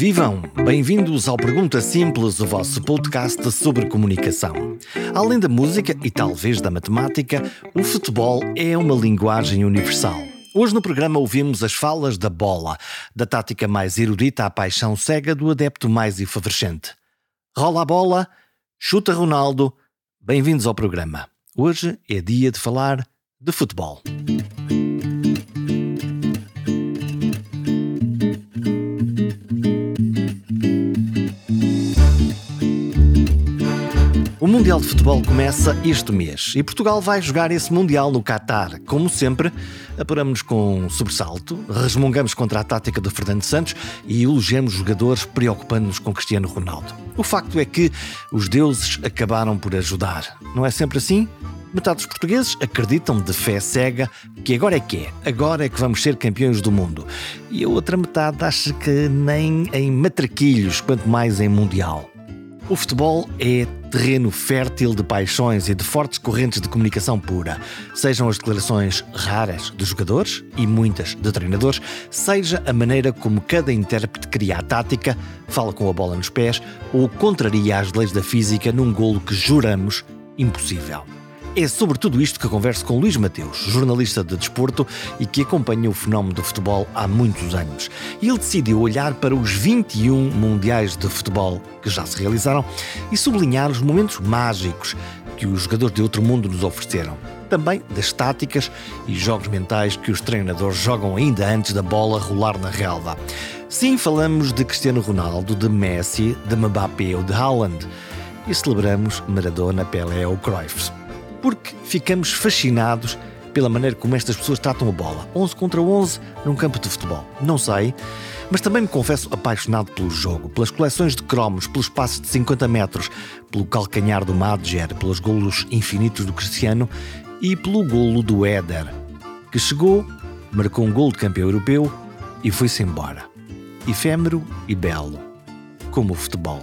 vivam! Bem-vindos ao Pergunta Simples, o vosso podcast sobre comunicação. Além da música e talvez da matemática, o futebol é uma linguagem universal. Hoje no programa ouvimos as falas da bola, da tática mais erudita à paixão cega do adepto mais efervescente. Rola a bola, chuta Ronaldo. Bem-vindos ao programa. Hoje é dia de falar de futebol. O Mundial de Futebol começa este mês e Portugal vai jogar esse Mundial no Qatar. Como sempre, apuramos com sobressalto, resmungamos contra a tática de Fernando Santos e elogiamos jogadores preocupando-nos com Cristiano Ronaldo. O facto é que os deuses acabaram por ajudar. Não é sempre assim? Metade dos portugueses acreditam de fé cega que agora é que é, agora é que vamos ser campeões do mundo. E a outra metade acha que nem em matraquilhos, quanto mais em mundial. O futebol é terreno fértil de paixões e de fortes correntes de comunicação pura, sejam as declarações raras dos jogadores e muitas de treinadores, seja a maneira como cada intérprete cria a tática, fala com a bola nos pés ou contraria as leis da física num golo que juramos impossível. É sobre tudo isto que converso com Luís Mateus, jornalista de desporto e que acompanha o fenómeno do futebol há muitos anos. Ele decidiu olhar para os 21 mundiais de futebol que já se realizaram e sublinhar os momentos mágicos que os jogadores de outro mundo nos ofereceram. Também das táticas e jogos mentais que os treinadores jogam ainda antes da bola rolar na relva. Sim, falamos de Cristiano Ronaldo, de Messi, de Mbappé ou de Haaland. E celebramos Maradona, Pelé ou Cruyff porque ficamos fascinados pela maneira como estas pessoas tratam a bola. 11 contra 11 num campo de futebol. Não sei, mas também me confesso apaixonado pelo jogo, pelas coleções de cromos, pelos passos de 50 metros, pelo calcanhar do Madger, pelos golos infinitos do Cristiano e pelo golo do Éder, que chegou, marcou um golo de campeão europeu e foi-se embora. Efêmero e belo, como o futebol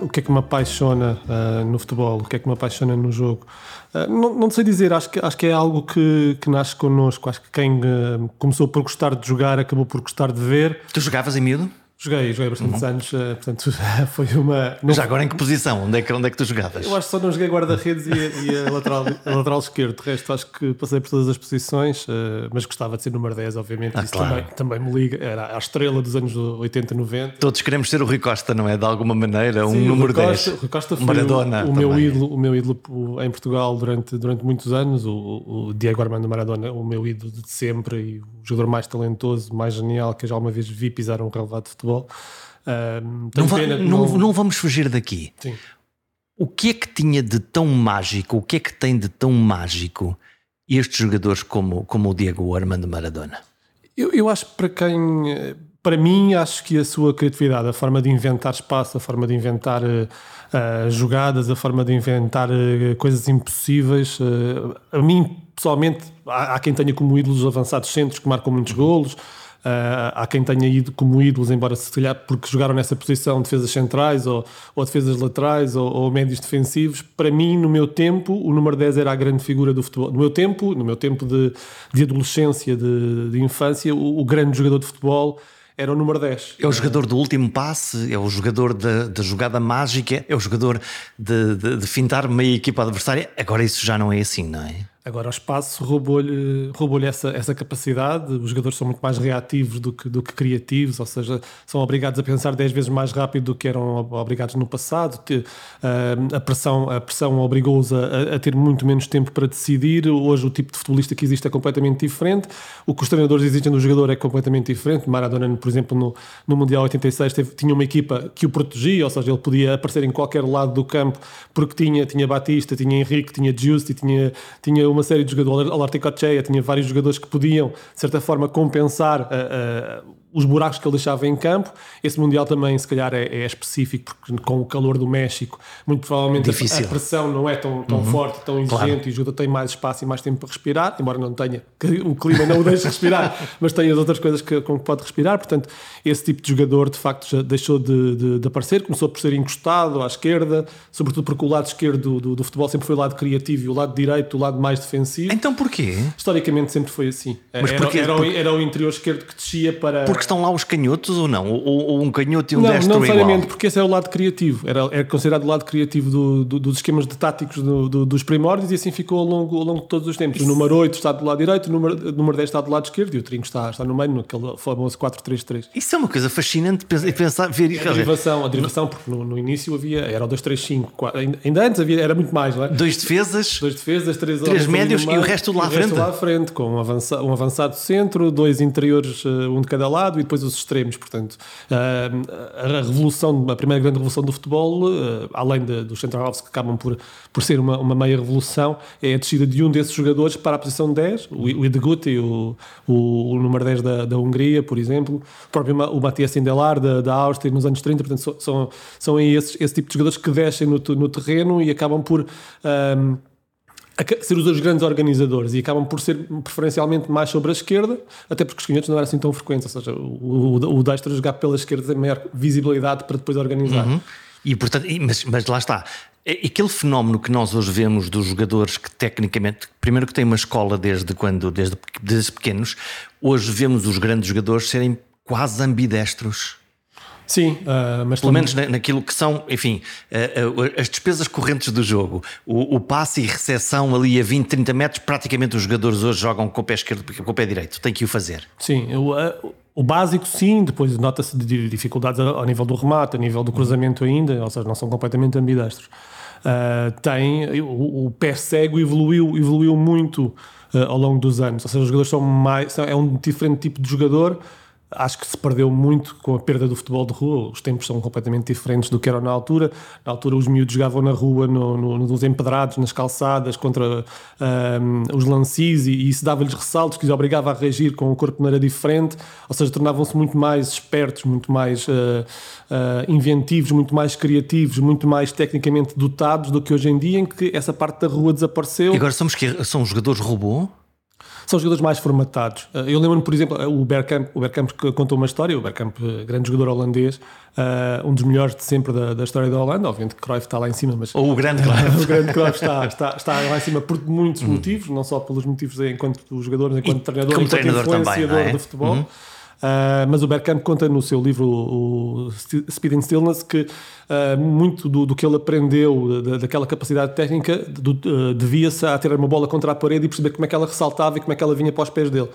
o que é que me apaixona uh, no futebol, o que é que me apaixona no jogo. Uh, não, não sei dizer, acho que, acho que é algo que, que nasce connosco. Acho que quem uh, começou por gostar de jogar acabou por gostar de ver. Tu jogavas em miúdo? Joguei, joguei bastantes uhum. anos, uh, portanto foi uma. Não... Já agora em que posição? Onde é que, onde é que tu jogavas? Eu acho que só não joguei guarda-redes e, e, a, lateral, a lateral esquerdo. De resto, acho que passei por todas as posições, uh, mas gostava de ser número 10, obviamente. Ah, Isso claro. também, também me liga. Era a estrela dos anos 80, 90. Todos queremos ser o Rui Costa, não é? De alguma maneira, um Sim, número Rui Costa, 10. Rui Costa foi Maradona o, o meu ídolo, o meu ídolo em Portugal durante, durante muitos anos. O, o Diego Armando Maradona, o meu ídolo de sempre e o jogador mais talentoso, mais genial que eu já uma vez vi pisar um relevado de futebol não, va pena, não, não, não, vamos fugir daqui. Sim. O que é que tinha de tão mágico, o que é que tem de tão mágico estes jogadores como, como o Diego Armando Maradona? Eu, eu acho que para quem. Para mim, acho que a sua criatividade, a forma de inventar espaço, a forma de inventar uh, jogadas, a forma de inventar uh, coisas impossíveis, uh, a mim, pessoalmente, há, há, quem tenha como ídolos avançados centros que marcam muitos golos. Uh, há quem tenha ido como ídolos, embora se calhar porque jogaram nessa posição defesas centrais ou, ou defesas laterais ou, ou, médios defensivos. Para mim, no meu tempo, o número 10 era a grande figura do futebol. No meu tempo, no meu tempo de, de adolescência, de, de infância, o, o grande jogador de futebol era o número 10. É o jogador do último passe, é o jogador da, da jogada mágica, é o jogador de, de, de fintar meia equipa adversária. Agora isso já não é assim, não é? Agora o espaço roubou-lhe roubou essa, essa capacidade. Os jogadores são muito mais reativos do que, do que criativos, ou seja, são obrigados a pensar 10 vezes mais rápido do que eram obrigados no passado. Ah, a pressão, a pressão obrigou-os a, a, ter muito menos tempo para decidir. Hoje o tipo de futebolista que existe é completamente diferente. O que os treinadores exigem do jogador é completamente diferente. Maradona, por exemplo, no, no Mundial 86 teve, tinha uma equipa que o protegia, ou seja, ele podia aparecer em qualquer lado do campo porque tinha, tinha Batista, tinha Henrique, tinha Giusti, tinha, tinha uma série de jogadores, Alarticochea tinha vários jogadores que podiam, de certa forma, compensar uh, uh, os buracos que ele deixava em campo. Esse Mundial também, se calhar, é, é específico, porque com o calor do México, muito provavelmente a, a, pressão não é tão, tão uhum. forte, tão exigente claro. e o jogador tem mais espaço e mais tempo para respirar, embora não tenha, o clima não o deixe respirar, mas tem as outras coisas que, com que pode respirar. Portanto, esse tipo de jogador, de facto, já deixou de, de, de aparecer, começou por ser encostado à esquerda, sobretudo porque o lado esquerdo do, do, futebol sempre foi o lado criativo e o lado direito, o lado mais defensivo. Então porquê? Historicamente sempre foi assim. Mas era, porque, era, era, o, era o interior esquerdo que descia para porque estão lá os canhotos ou não? Ou, ou um canhoto e um não, destro não necessariamente, igual? porque esse é o lado criativo. Era, era considerado o lado criativo do, do, dos esquemas de táticos do, do, dos primórdios e assim ficou ao longo, ao longo de todos os tempos. O número 8 está do lado direito, o número, o número 10 está do lado esquerdo e o trinco está, está no meio, naquele famoso 4-3-3. Isso é uma coisa fascinante pensar, pensar ver A derivação, a derivação porque no, no início havia, era o 2-3-5, ainda antes havia, era muito mais, não é? Dois defesas, Dois defesas, três, três médios e o resto lá à o resto frente. lá à frente, com um avançado, um avançado centro, dois interiores, eh, um de cada lado e depois os extremos. Portanto, eh, a revolução, a primeira grande revolução do futebol, eh, além dos central-halves que acabam por, por ser uma, uma meia revolução, é a descida de um desses jogadores para a posição 10, o, o Ideguti, o, o, o número 10 da, da Hungria, por exemplo, o próprio o Matias Sindelar da, da Áustria nos anos 30. Portanto, são- são, esses, esse tipo de jogadores que descem no, no terreno e acabam por. ehm, aca- ser os dois grandes organizadores e acabam por ser preferencialmente mais sobre a esquerda, até porque os canhotos não eram assim tão frequentes, ou seja, o, o, o destro jogar pela esquerda tem maior visibilidade para depois organizar. E portanto, mas, mas lá está. É Aquele fenómeno que nós hoje vemos dos jogadores que tecnicamente, primeiro que têm uma escola desde quando, desde, desde pequenos, hoje vemos os grandes jogadores serem quase ambidestros. Sim, ah, mas Pelo também- menos na- naquilo que são, enfim, eh, eh, as despesas correntes do jogo. O, o passe e recepção ali a 20, 30 metros, praticamente os jogadores hoje jogam com o pé esquerdo porque com o pé direito. Tem que o fazer. Sim, o, o básico sim, depois nota-se de dificuldades ao nível do remate, a nível do cruzamento ainda, ou seja, não são completamente ambidestros. Tem, o, o pé cego evoluiu, evoluiu muito ao longo dos anos, ou seja, os jogadores são mais, são- é um diferente tipo de jogador, acho que se perdeu muito com a perda do futebol de rua. Os tempos são completamente diferentes do que eram na altura. Na altura, os miúdos jogavam na rua, no, no- nos empedrados, nas calçadas, contra ahm, os lancis, e, e isso dava-lhes ressaltos que os obrigava a reagir com o corpo de maneira diferente. Ou seja, tornavam-se muito mais espertos, muito mais ah, ah, inventivos, muito mais criativos, muito mais tecnicamente dotados do que hoje em dia, em que essa parte da rua desapareceu. E agora somos que são jogadores robô? São jogadores mais formatados. Uh, Eu lembro-me, por exemplo, o Bergkamp, o Bergkamp contou uma história, o Bergkamp, uh, grande jogador holandês, uh, um dos melhores de sempre da, da história da Holanda, obviamente que Cruyff está lá em cima, mas Ou o grande, claro. o grande Cruyff está, está, está lá em cima por muitos motivos, não só pelos motivos enquanto jogador, enquanto E treinador, como enquanto treinador também, influenciador não é? do futebol. Uh, mas o Bergkamp conta no seu livro o Speed and Stillness que uh, muito do, do que ele aprendeu da- daquela capacidade técnica uh, devia-se a ter uma bola contra a parede e perceber como é que ela ressaltava e como é que ela vinha para os pés dele.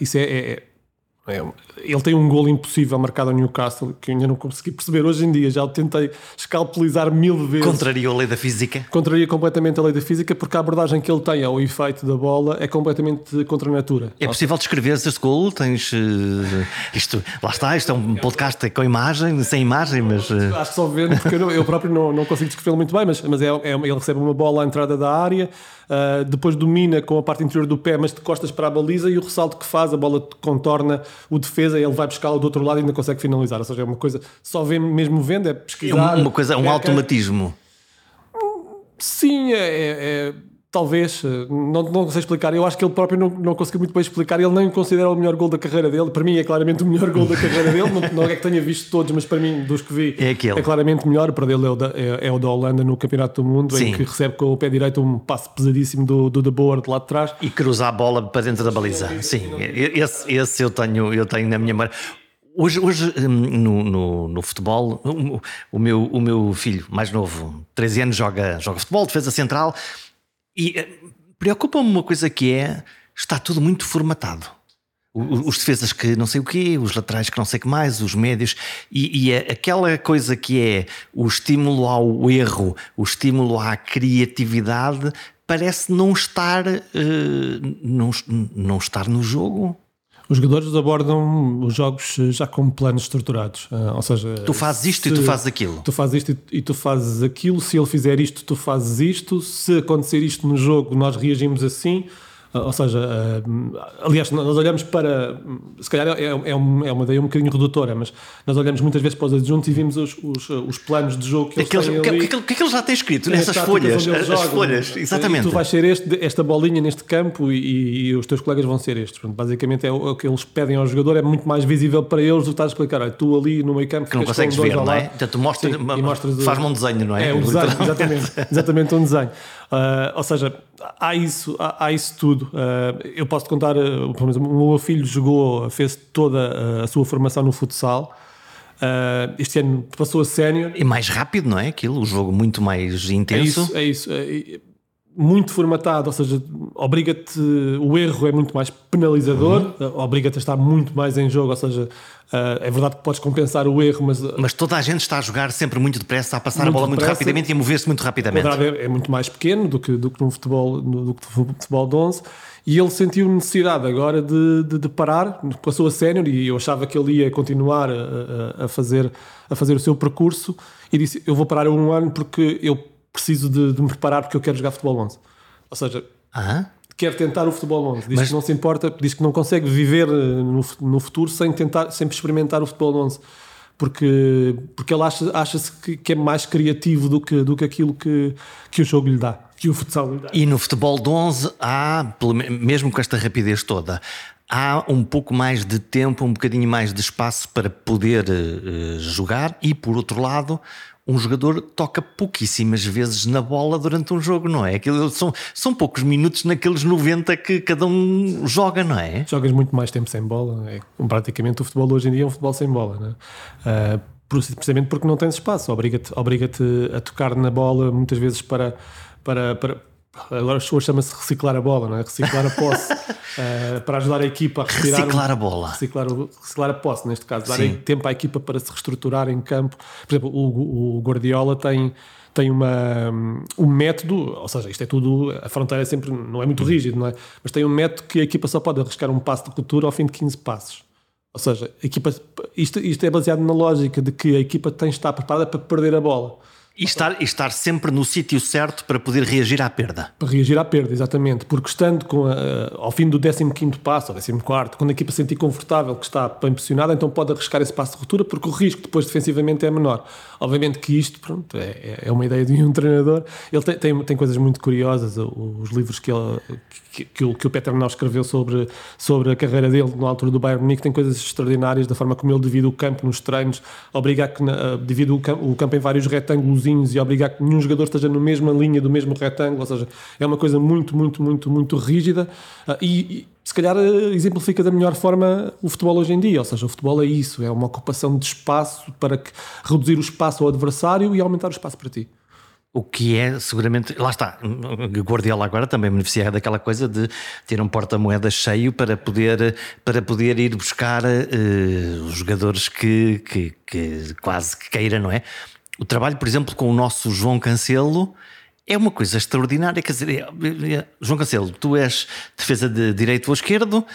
Isso é, é- é- é- ele tem um gol impossível marcado ao Newcastle que eu ainda não consegui perceber hoje em dia. Já o tentei escalpelizar mil vezes. Contraria a lei da física. Contraria completamente a lei da física porque a abordagem que ele tem ao efeito da bola é completamente contra a natura. É possível descrever este gol? Tens. eh, isto, lá está, isto é um podcast com imagem, sem imagem, mas. eh, Acho que só vendo, porque eu, não- eu próprio não, não consigo descrevê-lo muito bem, mas, mas é, é- ele recebe uma bola à entrada da área, ah, depois domina com a parte interior do pé, mas de costas para a baliza e o ressalto que faz, a bola contorna o defesa, ele vai buscá-la do outro lado e ainda consegue finalizar. Ou seja, é uma coisa, só vê mesmo vendo, é É pesquisar. uma coisa, um é- automatismo. Sim, é, é- é- talvez, eh, não, não sei explicar. Eu acho que ele próprio não, não conseguiu muito bem explicar. Ele nem considera o melhor gol da carreira dele. Para mim é claramente o melhor gol da carreira dele. Não, não é que tenha visto todos, mas para mim, dos que vi, É aquele. claramente melhor. Para dele é o da, é, é o da Holanda no Campeonato do Mundo, Sim. em que recebe com o pé direito um passo pesadíssimo do, do De Boer de lá de trás. E cruza a bola para dentro da baliza. Sim, esse, esse eu, tenho, eu tenho na minha memória. Hoje, hoje hum, no, no, no futebol, o, o meu, o meu filho mais novo, 13 anos, joga, joga futebol, defesa central, e eh, preocupa-me uma coisa que é: está tudo muito formatado. Os defesas que não sei o quê, os laterais que não sei o que mais, os médios, e, e é aquela coisa que é o estímulo ao erro, o estímulo à criatividade, parece não estar, eh, não, não estar no jogo. Os jogadores abordam os jogos eh, já com planos estruturados. Ah, ou seja, Tu fazes isto e tu fazes aquilo. Tu fazes isto e tu fazes aquilo. Se ele fizer isto, tu fazes isto. Se acontecer isto no jogo, nós reagimos assim. Ah, Ou seja, ah, aliás, nós olhamos para. Se calhar é, é, um- é uma ideia um bocadinho redutora, mas nós olhamos muitas vezes para os adjuntos e vimos os, os, os planos de jogo que eles Aqueles, têm o que, ali. que, que é que ele já tem escrito As nessas folhas? eles As, jogam. folhas, exatamente. tu vais ser este, esta bolinha neste campo e, e- os teus colegas vão ser estes. Basicamente é o, o que eles pedem ao jogador, é muito mais visível para eles do que estás a explicar. Olha, tu ali no meio campo Que não consegues ver, não é? Portanto, mostras faz-me um desenho, não é? É, um desenho, exatamente, exatamente um desenho. Uh, ou seja, há isso, há, há isso tudo. Uh, eu posso te contar, uh, por exemplo, o meu filho jogou, fez toda a sua formação no futsal. este ano passou a sénior. E mais rápido, não é? Aquilo, o jogo muito mais intenso. É isso, é isso. Muito formatado, ou seja, obriga-te, o erro é muito mais penalizador, uhum. obriga-te a estar muito mais em jogo, ou seja, Uh, é verdade que podes compensar o erro, mas. Mas toda a gente está a jogar sempre muito depressa, a passar muito a bola depressa, muito rapidamente e a mover-se muito rapidamente. O é, é muito mais pequeno do que, do que no futebol, do que no futebol de 11 e ele sentiu necessidade agora de, de, de parar, passou a sénior e eu achava que ele ia continuar a, a, fazer, a fazer o seu percurso e disse: Eu vou parar um ano porque eu preciso de, de me preparar porque eu quero jogar futebol 11. Ou seja, ah? quer tentar o futebol 11. Diz Mas... que não se importa, diz que não consegue viver eh, no, no futuro sem tentar, sempre experimentar o futebol 11. Porque, porque ele acha-se acha que, que, é mais criativo do que, do que aquilo que, que o jogo lhe dá, que o futsal lhe dá. E no futebol de 11 há, mesmo com esta rapidez toda, há um pouco mais de tempo, um bocadinho mais de espaço para poder uh, jogar e, por outro lado, um jogador toca pouquíssimas vezes na bola durante um jogo, não é? Aquilo, são, são poucos minutos naqueles 90 que cada um joga, não é? Jogas muito mais tempo sem bola. É, praticamente o futebol hoje em dia é um futebol sem bola, é? Uh, precisamente porque não tens espaço, obriga-te obriga a tocar na bola muitas vezes para, para, para Agora as pessoas chama-se reciclar a bola, não é? Reciclar a posse uh, para ajudar a equipa a respirar. Reciclar um, a bola. Reciclar, reciclar a posse, neste caso, dar tempo à equipa para se reestruturar em campo. Por exemplo, o, o Guardiola tem, tem uma, um método, ou seja, isto é tudo, a fronteira é sempre não é muito rígido, não é? Mas tem um método que a equipa só pode arriscar um passo de cultura ao fim de 15 passos. Ou seja, a equipa, isto, isto é baseado na lógica de que a equipa tem de estar preparada para perder a bola. E estar, e estar sempre no sítio certo para poder reagir à perda. Para reagir à perda, exatamente. Porque estando com a, ao fim do 15 passo, ou 14, quando a equipa se sentir confortável, que está bem posicionada, então pode arriscar esse passo de ruptura, porque o risco depois defensivamente é menor. Obviamente que isto pronto, é, é uma ideia de um treinador. Ele tem, tem, tem coisas muito curiosas, os livros que, ele, que, que, o, que o Peter Nau escreveu sobre, sobre a carreira dele na altura do Bayern Munique, tem coisas extraordinárias da forma como ele divide o campo nos treinos, obriga a que divide o campo, o campo em vários retângulos e obrigar que nenhum jogador esteja na mesma linha do mesmo retângulo, ou seja, é uma coisa muito, muito, muito, muito rígida ah, e, e se calhar eh, exemplifica da melhor forma o futebol hoje em dia, ou seja, o futebol é isso, é uma ocupação de espaço para que, reduzir o espaço ao adversário e aumentar o espaço para ti. O que é seguramente. Lá está, Guardiola agora também beneficia daquela coisa de ter um porta-moedas cheio para poder, para poder ir buscar uh, os jogadores que, que, que, quase que queira, não é? O trabalho, por exemplo, com o nosso João Cancelo é uma coisa extraordinária. Quer dizer, é, é, João Cancelo, tu és defesa de direito ou esquerdo,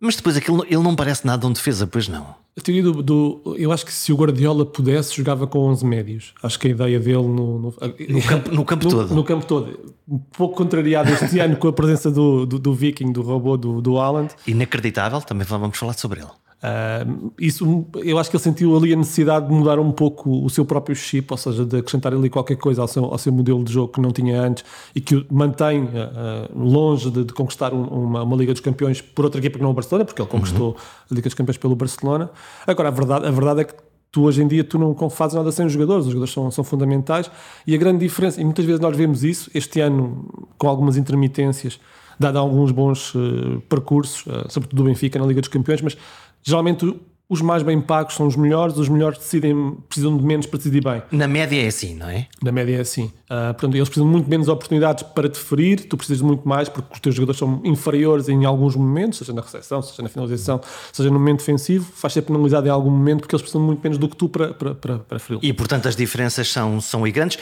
mas depois aquilo, ele não parece nada um defesa, pois não. A teoria do, do, Eu acho que se o Guardiola pudesse, jogava com 11 médios. Acho que a ideia dele no, no, no campo, no campo no, todo. No campo todo. Um pouco contrariado este ano com a presença do, do, do Viking, do robô do, do Haaland. Inacreditável, também vamos falar sobre ele. Uh, isso, eu acho que ele sentiu ali a necessidade de mudar um pouco o seu próprio chip, ou seja, de acrescentar ali qualquer coisa ao seu, ao seu modelo de jogo que não tinha antes e que o mantém uh, longe de, de conquistar um, uma, uma, Liga dos Campeões por outra equipa que não o Barcelona, porque ele conquistou. A Liga dos Campeões pelo Barcelona. Agora, a verdade, a verdade é que tu hoje em dia tu não fazes nada sem os jogadores, os jogadores são, são fundamentais e a grande diferença, e muitas vezes nós vemos isso, este ano com algumas intermitências, dado alguns bons uh, percursos, sobretudo do Benfica na Liga dos Campeões, mas geralmente os mais bem pagos são os melhores, os melhores decidem, precisam de menos para decidir bem. Na média é assim, não é? Na média é assim. Uh, portanto, eles precisam de muito menos oportunidades para te ferir, tu precisas de muito mais porque os teus jogadores são inferiores em alguns momentos, seja na recepção, seja na finalização, seja no momento defensivo, faz ser penalizado em algum momento porque eles precisam de muito menos do que tu para, para, para, para ferir. E portanto as diferenças são, são grandes.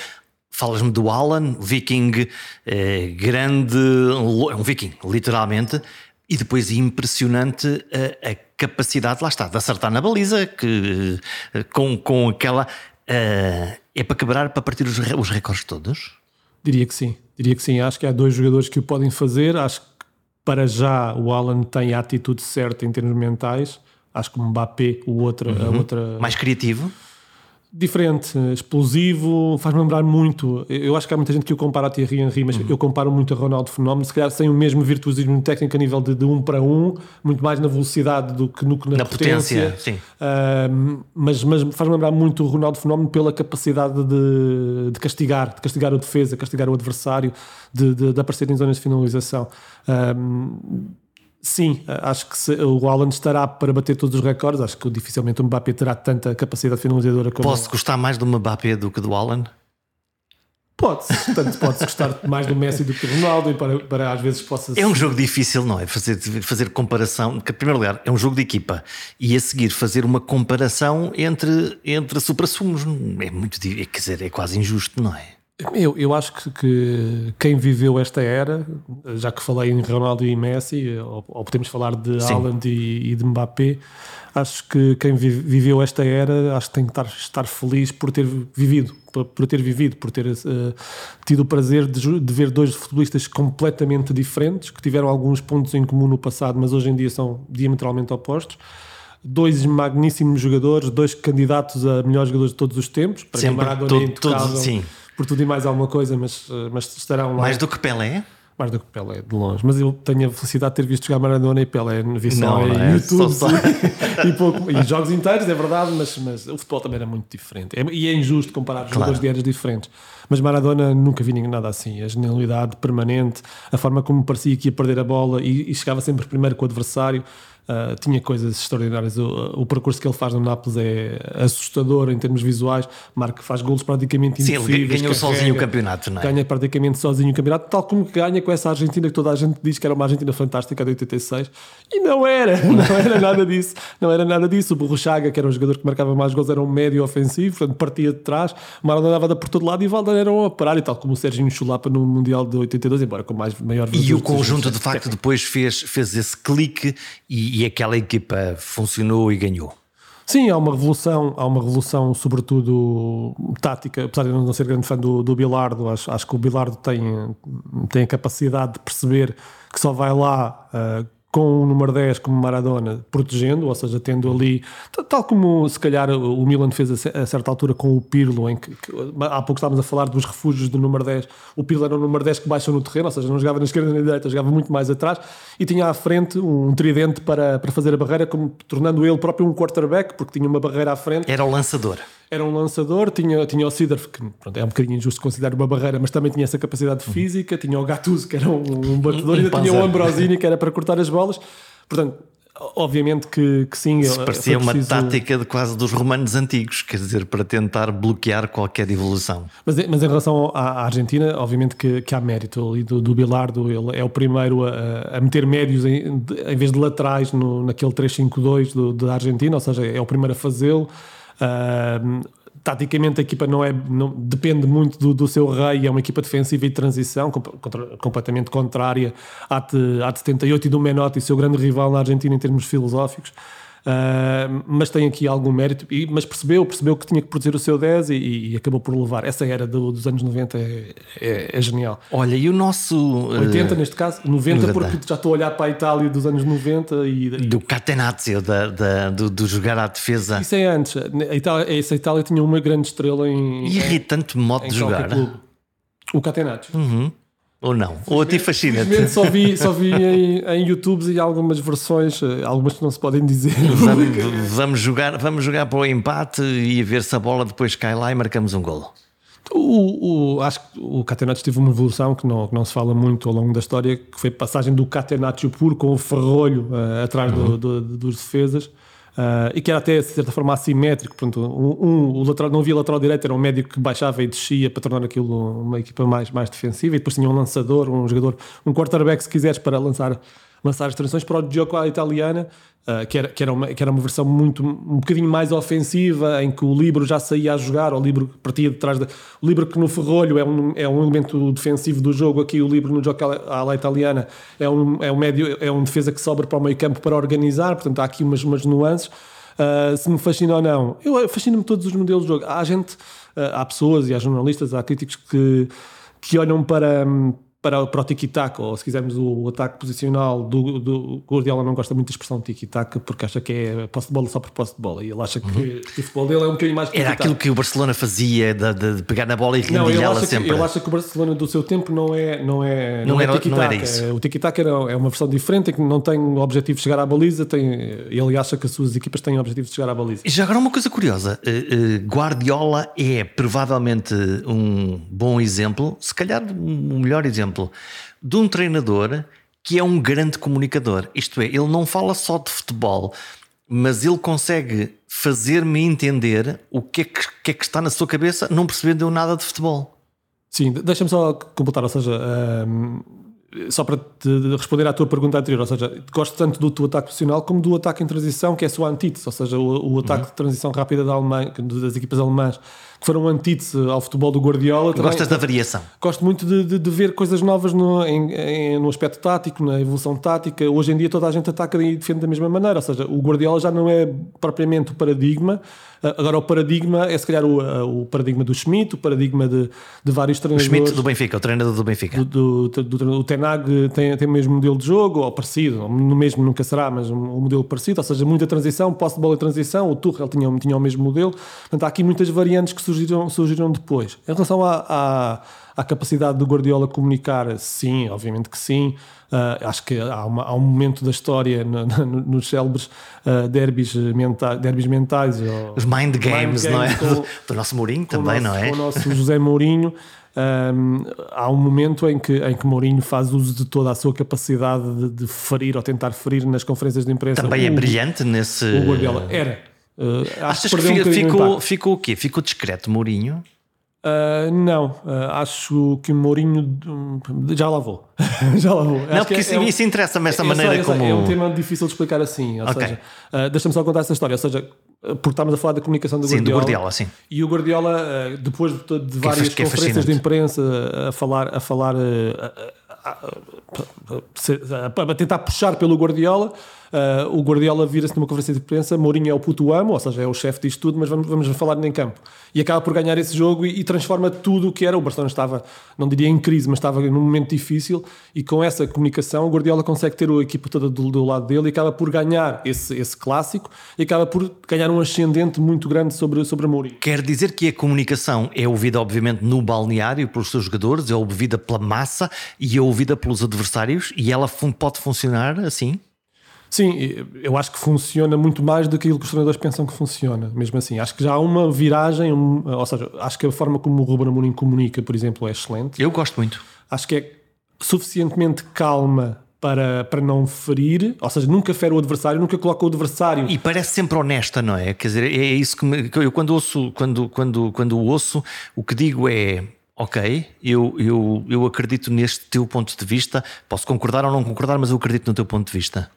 Falas-me do Alan, viking eh, grande, é um viking, literalmente, e depois impressionante a, a, capacidade, lá está, de acertar na baliza, que com, com aquela. Uh, é para quebrar, para partir os, os recordes todos? Diria que sim, diria que sim. Acho que há dois jogadores que o podem fazer. Acho que para já o Alan tem a atitude certa em termos mentais. Acho que o Mbappé, o outro, uhum. a outra. Mais criativo? Diferente, explosivo, faz-me lembrar muito. Eu acho que há muita gente que o compara a Thierry Henry, mas uhum. eu comparo muito a Ronaldo Fenómeno, se calhar sem o mesmo virtuosismo técnico a nível de, de um para um, muito mais na velocidade do que no, na, na potência. potência. sim. Uh, mas mas faz-me lembrar muito o Ronaldo Fenómeno pela capacidade de, de castigar, de castigar o defesa, castigar o adversário, de, de, de aparecer em zonas de finalização. Uh, Sim, acho que se, o Haaland estará para bater todos os recordes. Acho que dificilmente o Mbappé terá tanta capacidade finalizadora como. Posso gostar mais do Mbappé do que do Haaland? Pode-se, tanto pode-se gostar mais do Messi do que do Ronaldo e para, para às vezes possa É um jogo difícil, não é? Fazer, fazer comparação, em primeiro lugar, é um jogo de equipa e a seguir fazer uma comparação entre, entre supra-sumos é muito, quer dizer, é quase injusto, não é? Eu, eu acho que, que, quem viveu esta era, já que falei em Ronaldo e Messi, ou, ou podemos falar de Sim. Haaland e, e, de Mbappé, acho que quem viveu esta era, acho que tem que estar, estar feliz por ter vivido, por, por ter vivido, por ter uh, tido o prazer de, de, ver dois futebolistas completamente diferentes, que tiveram alguns pontos em comum no passado, mas hoje em dia são diametralmente opostos dois magníssimos jogadores, dois candidatos a melhores jogadores de todos os tempos. Para Sempre, Maradona todo, sim por tudo e mais alguma coisa, mas, eh, mas estarão lá. Mais do que Pelé? Mais do que Pelé, de longe. Mas eu tenho a felicidade de ter visto jogar Maradona e Pelé. Vi só não, em é, YouTube só, só. E, pouco, e, jogos inteiros, é verdade, mas, mas o futebol também era muito diferente. É, e é injusto comparar claro. jogadores de eras diferentes. Mas Maradona nunca vi nada assim. A genialidade permanente, a forma como parecia que ia perder a bola e, e chegava sempre primeiro com o adversário. Uh, tinha coisas extraordinárias. O, o, percurso que ele faz no Nápoles é assustador em termos visuais. Marca faz golos praticamente Sim, ele ganhou sozinho o campeonato, não é? Ganha praticamente sozinho o campeonato, tal como ganha com essa Argentina que toda a gente diz que era uma Argentina fantástica de 86. E não era, não era nada disso. Não era nada disso. O Burruchaga, que era um jogador que marcava mais gols, era um médio ofensivo, portanto partia de trás. Maradona dava por todo lado e Valda era um operário, tal como o Serginho Chulapa no Mundial de 82, embora com mais maior E o conjunto de facto depois fez, fez esse clique e e, aquela equipa funcionou e ganhou. Sim, há uma revolução, há uma revolução, sobretudo tática, apesar de eu não ser grande fã do, do Bilardo, acho, acho que o Bilardo tem, tem a capacidade de perceber que só vai lá uh, com o número 10 como Maradona protegendo, ou seja, tendo ali, tal como se calhar o Milan fez a, certa altura com o Pirlo, em que, que, há pouco estávamos a falar dos refúgios do número 10, o Pirlo era o número 10 que baixou no terreno, ou seja, não jogava na esquerda nem na direita, jogava muito mais atrás e tinha à frente um tridente para, para fazer a barreira, como, tornando ele próprio um quarterback, porque tinha uma barreira à frente. Era o lançador era um lançador, tinha, tinha o Sidorf, que pronto, é um bocadinho injusto considerar uma barreira, mas também tinha essa capacidade física, tinha o Gattuso, que era um, um batedor, e ainda tinha o Ambrosini, que era para cortar as bolas. Portanto, obviamente que, que sim. Isso parecia preciso... uma tática de quase dos romanos antigos, quer dizer, para tentar bloquear qualquer evolução. Mas, mas em relação à, Argentina, obviamente que, que há mérito ali do, do Bilardo, ele é o primeiro a, a meter médios em, em, vez de laterais no, naquele 3-5-2 da Argentina, ou seja, é o primeiro a fazê-lo. Taticamente a equipa não é não, depende muito do, do, seu rei, é uma equipa defensiva e de transição, contra, completamente contrária à de, à de 78 e do Menotti, seu grande rival na Argentina em termos filosóficos. Uh, mas tem aqui algum mérito, e, mas percebeu, percebeu que tinha que produzir o seu 10 e, e acabou por levar. Essa era do, dos anos 90 é, é, é, genial. Olha, e o nosso. 80 uh, neste caso, 90, porque já estou a olhar para a Itália dos anos 90 e. Do Catenazzo, da, da, do, do, jogar à defesa. Isso é antes. A Itália, essa Itália tinha uma grande estrela em. Irritante modo de jogar. O Catenaccio. Uhum. Ou não? Ou a ti fascina-te? Só vi, só vi em, em YouTube e algumas versões, eh, algumas que não se podem dizer. Vamos, vamos, jogar, vamos jogar para o empate e ver se a bola depois cai lá e marcamos um golo. O, o, acho que o Catenaccio teve uma evolução que não, que não se fala muito ao longo da história, que foi a passagem do Catenaccio puro com o ferrolho uh, atrás uhum. do, do, dos defesas Uh, e que era até de certa forma assimétrico. Portanto, um, um, o lateral, não havia lateral direito, era um médico que baixava e descia para tornar aquilo uma equipa mais, mais defensiva. E depois tinha um lançador, um jogador, um quarterback, se quiseres, para lançar lançar as transições para o Gioco à italiana, uh, que, era, que, era uma, que era uma versão muito, um bocadinho mais ofensiva, em que o Libro já saía a jogar, o Libro partia de trás. Da, o Libro que no ferrolho é um, é um elemento defensivo do jogo, aqui o Libro no Gioco à italiana é um, é um médio, é um defesa que sobra para o meio campo para organizar, portanto há aqui umas, umas nuances. Uh, se me fascina ou não, eu fascina-me todos os modelos de jogo. Há gente, uh, há pessoas e há jornalistas, há críticos que, que olham para. Um, para, para o tiki-taka, ou se quisermos o, ataque posicional do, do Guardiola não gosta muito da expressão tiki-taka porque acha que é posse de bola só por posse de bola e ele acha que, uhum. o futebol dele é um bocadinho mais Era aquilo que o Barcelona fazia de, de pegar na bola e rendilhá-la sempre. Que, ele acha que o Barcelona do seu tempo não é, não é, não, não, é não era isso. O tiki-taka é uma versão diferente em que não tem o objetivo de chegar à baliza, tem, ele acha que as suas equipas têm o objetivo de chegar à baliza. E já agora uma coisa curiosa, eh, eh, Guardiola é provavelmente um bom exemplo, se calhar um melhor exemplo de um treinador que é um grande comunicador. Isto é, ele não fala só de futebol, mas ele consegue fazer-me entender o que é que, que, é que está na sua cabeça, não percebendo nada de futebol. Sim, deixa-me só completar, ou seja, um, só para te responder à tua pergunta anterior, ou seja, gosto tanto do teu ataque profissional como do ataque em transição, que é a sua antítese, ou seja, o, o ataque uhum. de transição rápida da Alemanha, das equipas alemãs que foram antítese ao futebol do Guardiola. Também, Gostas da variação? Gosto muito de, de, de ver coisas novas no, em, em, no aspecto tático, na evolução tática. Hoje em dia toda a gente ataca e defende da mesma maneira, ou seja, o Guardiola já não é propriamente o paradigma, agora o paradigma é se calhar o, o paradigma do Schmidt, o paradigma de, de vários treinadores. O Schmidt do Benfica, o treinador do Benfica. Do, do, do, o Tenag tem, tem o mesmo modelo de jogo, ou parecido, no mesmo nunca será, mas um, um modelo parecido, ou seja, muita transição, posse de bola e transição, o Tuchel tinha, tinha o mesmo modelo, portanto há aqui muitas variantes que surgiram, surgiram depois. Em relação à, à, à capacidade do Guardiola comunicar, sim, obviamente que sim. Uh, acho que há, uma, há, um momento da história no, no, nos célebres uh, derbys, menta, derbys mentais. Os mind games, mind games não é? Com, do nosso Mourinho também, nosso, não é? Com o nosso José Mourinho. Um, há um momento em que, em que Mourinho faz uso de toda a sua capacidade de, de ferir ou tentar ferir nas conferências de imprensa. Também é o, é brilhante nesse. O Guardiola era. Uh, Achas que, que um ficou, ficou o quê? Ficou discreto Mourinho? Uh, não, uh, acho que o Mourinho já lá vou. já lá vou. Não, acho porque isso, é um, isso interessa-me essa maneira sei, como. É um tema difícil de explicar assim. Ou okay. seja, uh, deixa-me só contar essa história. Ou seja, porque estamos a falar da comunicação do sim, Guardiola. Do Guardiola sim. E o Guardiola, depois de, de várias que é, conferências de imprensa a falar, a falar a, tentar puxar pelo Guardiola. Uh, o Guardiola vira-se numa conferência de imprensa, Mourinho é o puto amo, ou seja, é o chefe disto tudo, mas vamos, vamos falar em campo. E acaba por ganhar esse jogo e, e, transforma tudo o que era. O Barcelona estava, não diria em crise, mas estava num momento difícil e com essa comunicação o Guardiola consegue ter a equipa toda do, do lado dele e acaba por ganhar esse, esse clássico e acaba por ganhar um ascendente muito grande sobre, sobre Mourinho. Quer dizer que a comunicação é ouvida obviamente no balneário pelos seus jogadores, é ouvida pela massa e é ouvida pelos adversários e ela pode funcionar assim? Sim, eu acho que funciona muito mais do que aquilo que os treinadores pensam que funciona, mesmo assim. Acho que já há uma viragem, um, ou seja, acho que a forma como o Ruben Amorim comunica, por exemplo, é excelente. Eu gosto muito. Acho que é suficientemente calma para, para não ferir, ou seja, nunca fere o adversário, nunca coloca o adversário. E parece sempre honesta, não é? Quer dizer, é isso que, me, que eu quando ouço, quando, quando, quando ouço, o que digo é ok, eu, eu, eu acredito neste teu ponto de vista, posso concordar ou não concordar, mas eu acredito no teu ponto de vista.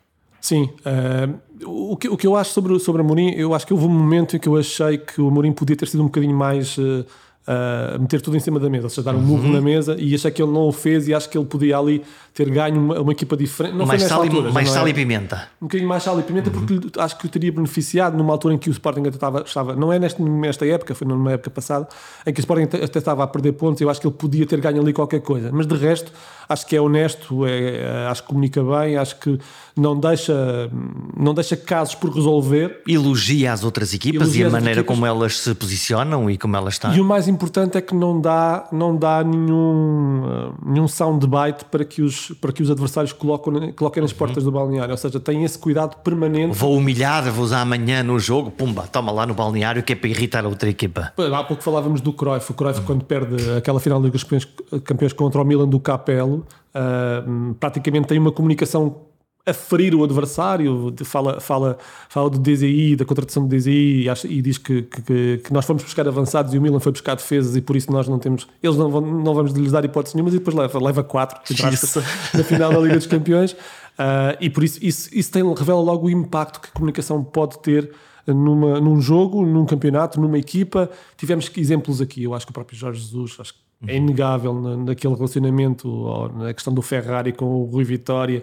Sim, uh, o, que, o que eu acho sobre, sobre Amorim, eu acho que houve um momento em que eu achei que o Amorim podia ter sido um bocadinho mais uh, uh, meter tudo em cima da mesa, ou seja, dar um uhum. murro na mesa e achei que ele não o fez e acho que ele podia ali ter ganho uma, uma equipa diferente. Não mais sal, altura, e, mais sal é? e pimenta. Um bocadinho mais sal e pimenta uhum. porque acho que teria beneficiado numa altura em que o Sporting até estava, estava não é nesta, nesta época, foi numa época passada, em que o Sporting até estava a perder pontos eu acho que ele podia ter ganho ali qualquer coisa. Mas de resto, acho que é honesto, é, é acho que comunica bem, acho que não deixa, não deixa casos por resolver. Elogia as outras equipas Elogia e a maneira equipas. como elas se posicionam e como elas estão. E o mais importante é que não dá, não dá nenhum, uh, nenhum soundbite para que os, para que os adversários coloquem, coloquem nas portas do balneário. Ou seja, tem esse cuidado permanente. Vou humilhar-vos amanhã no jogo, pumba, toma lá no balneário que é para irritar a outra equipa. Há pouco falávamos do Cruyff. O Cruyff, quando perde aquela final dos campeões, campeões contra o Milan do Capello, uh, praticamente tem uma comunicação a ferir o adversário, fala, fala, fala do DZI, da contratação do DZI e, acha, e diz que, que, que, nós fomos buscar avançados e o Milan foi buscar defesas e por isso nós não temos, eles não, vão, não vamos lhes dar hipóteses nenhumas e depois leva, leva quatro na final da Liga dos Campeões uh, e por isso isso, isso tem, revela logo o impacto que a comunicação pode ter numa, num jogo, num campeonato, numa equipa. Tivemos exemplos aqui, eu acho que o próprio Jorge Jesus, acho que é inegável naquele relacionamento, ou na questão do Ferrari com o Rui Vitória.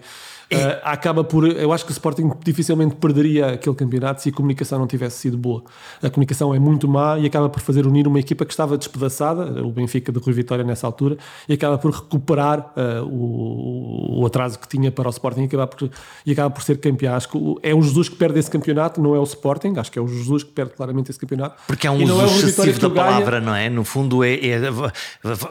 Uh, acaba por. Eu acho que o Sporting dificilmente perderia aquele campeonato se a comunicação não tivesse sido boa. A comunicação é muito má e acaba por fazer unir uma equipa que estava despedaçada, o Benfica de Rui Vitória nessa altura, e acaba por recuperar uh, o, o, atraso que tinha para o Sporting e acaba por, e acaba por ser campeão. Acho que é o Jesus que perde esse campeonato, não é o Sporting. Acho que é o Jesus que perde claramente esse campeonato. Porque é um uso é excessivo da palavra, não é? No fundo, é, é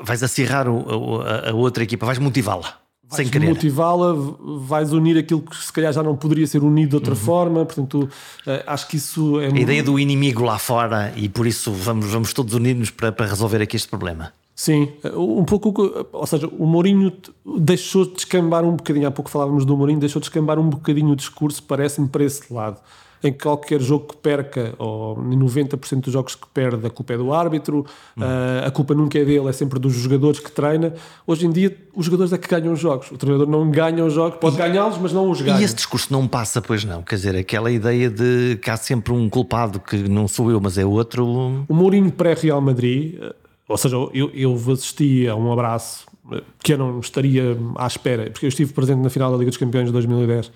vais acirrar o, a, a outra equipa, vais motivá-la sem querer. motivá-la, vais unir aquilo que se calhar já não poderia ser unido de outra uhum. forma, portanto, uh, acho que isso é... A muito... ideia do inimigo lá fora e por isso vamos, vamos todos unir-nos para, para resolver aqui este problema. Sim, eh, um pouco, ou seja, o Mourinho deixou de descambar um bocadinho, há pouco falávamos do Mourinho, deixou de descambar um bocadinho o discurso, parece-me, para esse lado em qualquer jogo que perca, ou em 90% dos jogos que perde, a culpa é do árbitro, hum. uh, a culpa nunca é dele, é sempre dos jogadores que treina. Hoje em dia, os jogadores é que ganham os jogos. O treinador não ganha os jogos, pode ganhá-los, mas não os ganha. E esse discurso não passa, pois não? Quer dizer, aquela ideia de que há sempre um culpado que não sou eu, mas é outro. O Mourinho pré-Real Madrid, eh, ou seja, eu, eu assisti a um abraço eh, que eu não estaria à espera, porque eu estive presente na final da Liga dos Campeões de 2010